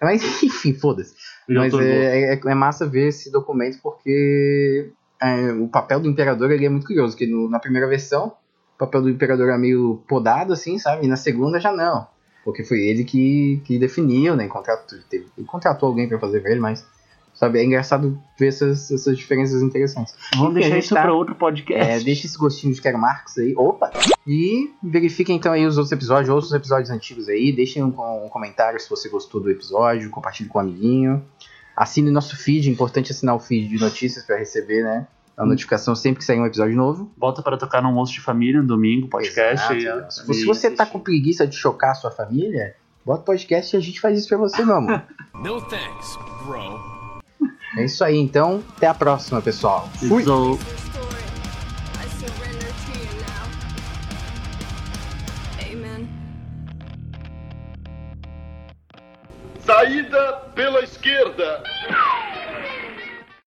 Mas enfim, foda-se. Mas é, é, é massa ver esse documento porque é, o papel do imperador ele é muito curioso, que no- na primeira versão o papel do imperador é meio podado, assim, sabe? E na segunda já não. Porque foi ele que, que definiu, né? Contratou, teve, ele contratou alguém pra fazer pra ele, mas. Sabe, é engraçado ver essas, essas diferenças interessantes. Vamos Enfim, deixar isso tá- pra outro podcast. É, deixa esse gostinho de Quero Marx aí. Opa! E verifiquem então aí os outros episódios, outros episódios antigos aí. Deixem um, um comentário se você gostou do episódio, compartilhe com um amiguinho. Assine nosso feed, é importante assinar o feed de notícias para receber, né? A notificação sempre que sair um episódio novo. Bota para tocar no almoço de família, no domingo, podcast. Exato. e, se, se você tá com preguiça de chocar a sua família, bota podcast e a gente faz isso pra você, meu amor. No thanks, bro. é isso aí, então. Até a próxima, pessoal. Fui! So, Saída pela esquerda.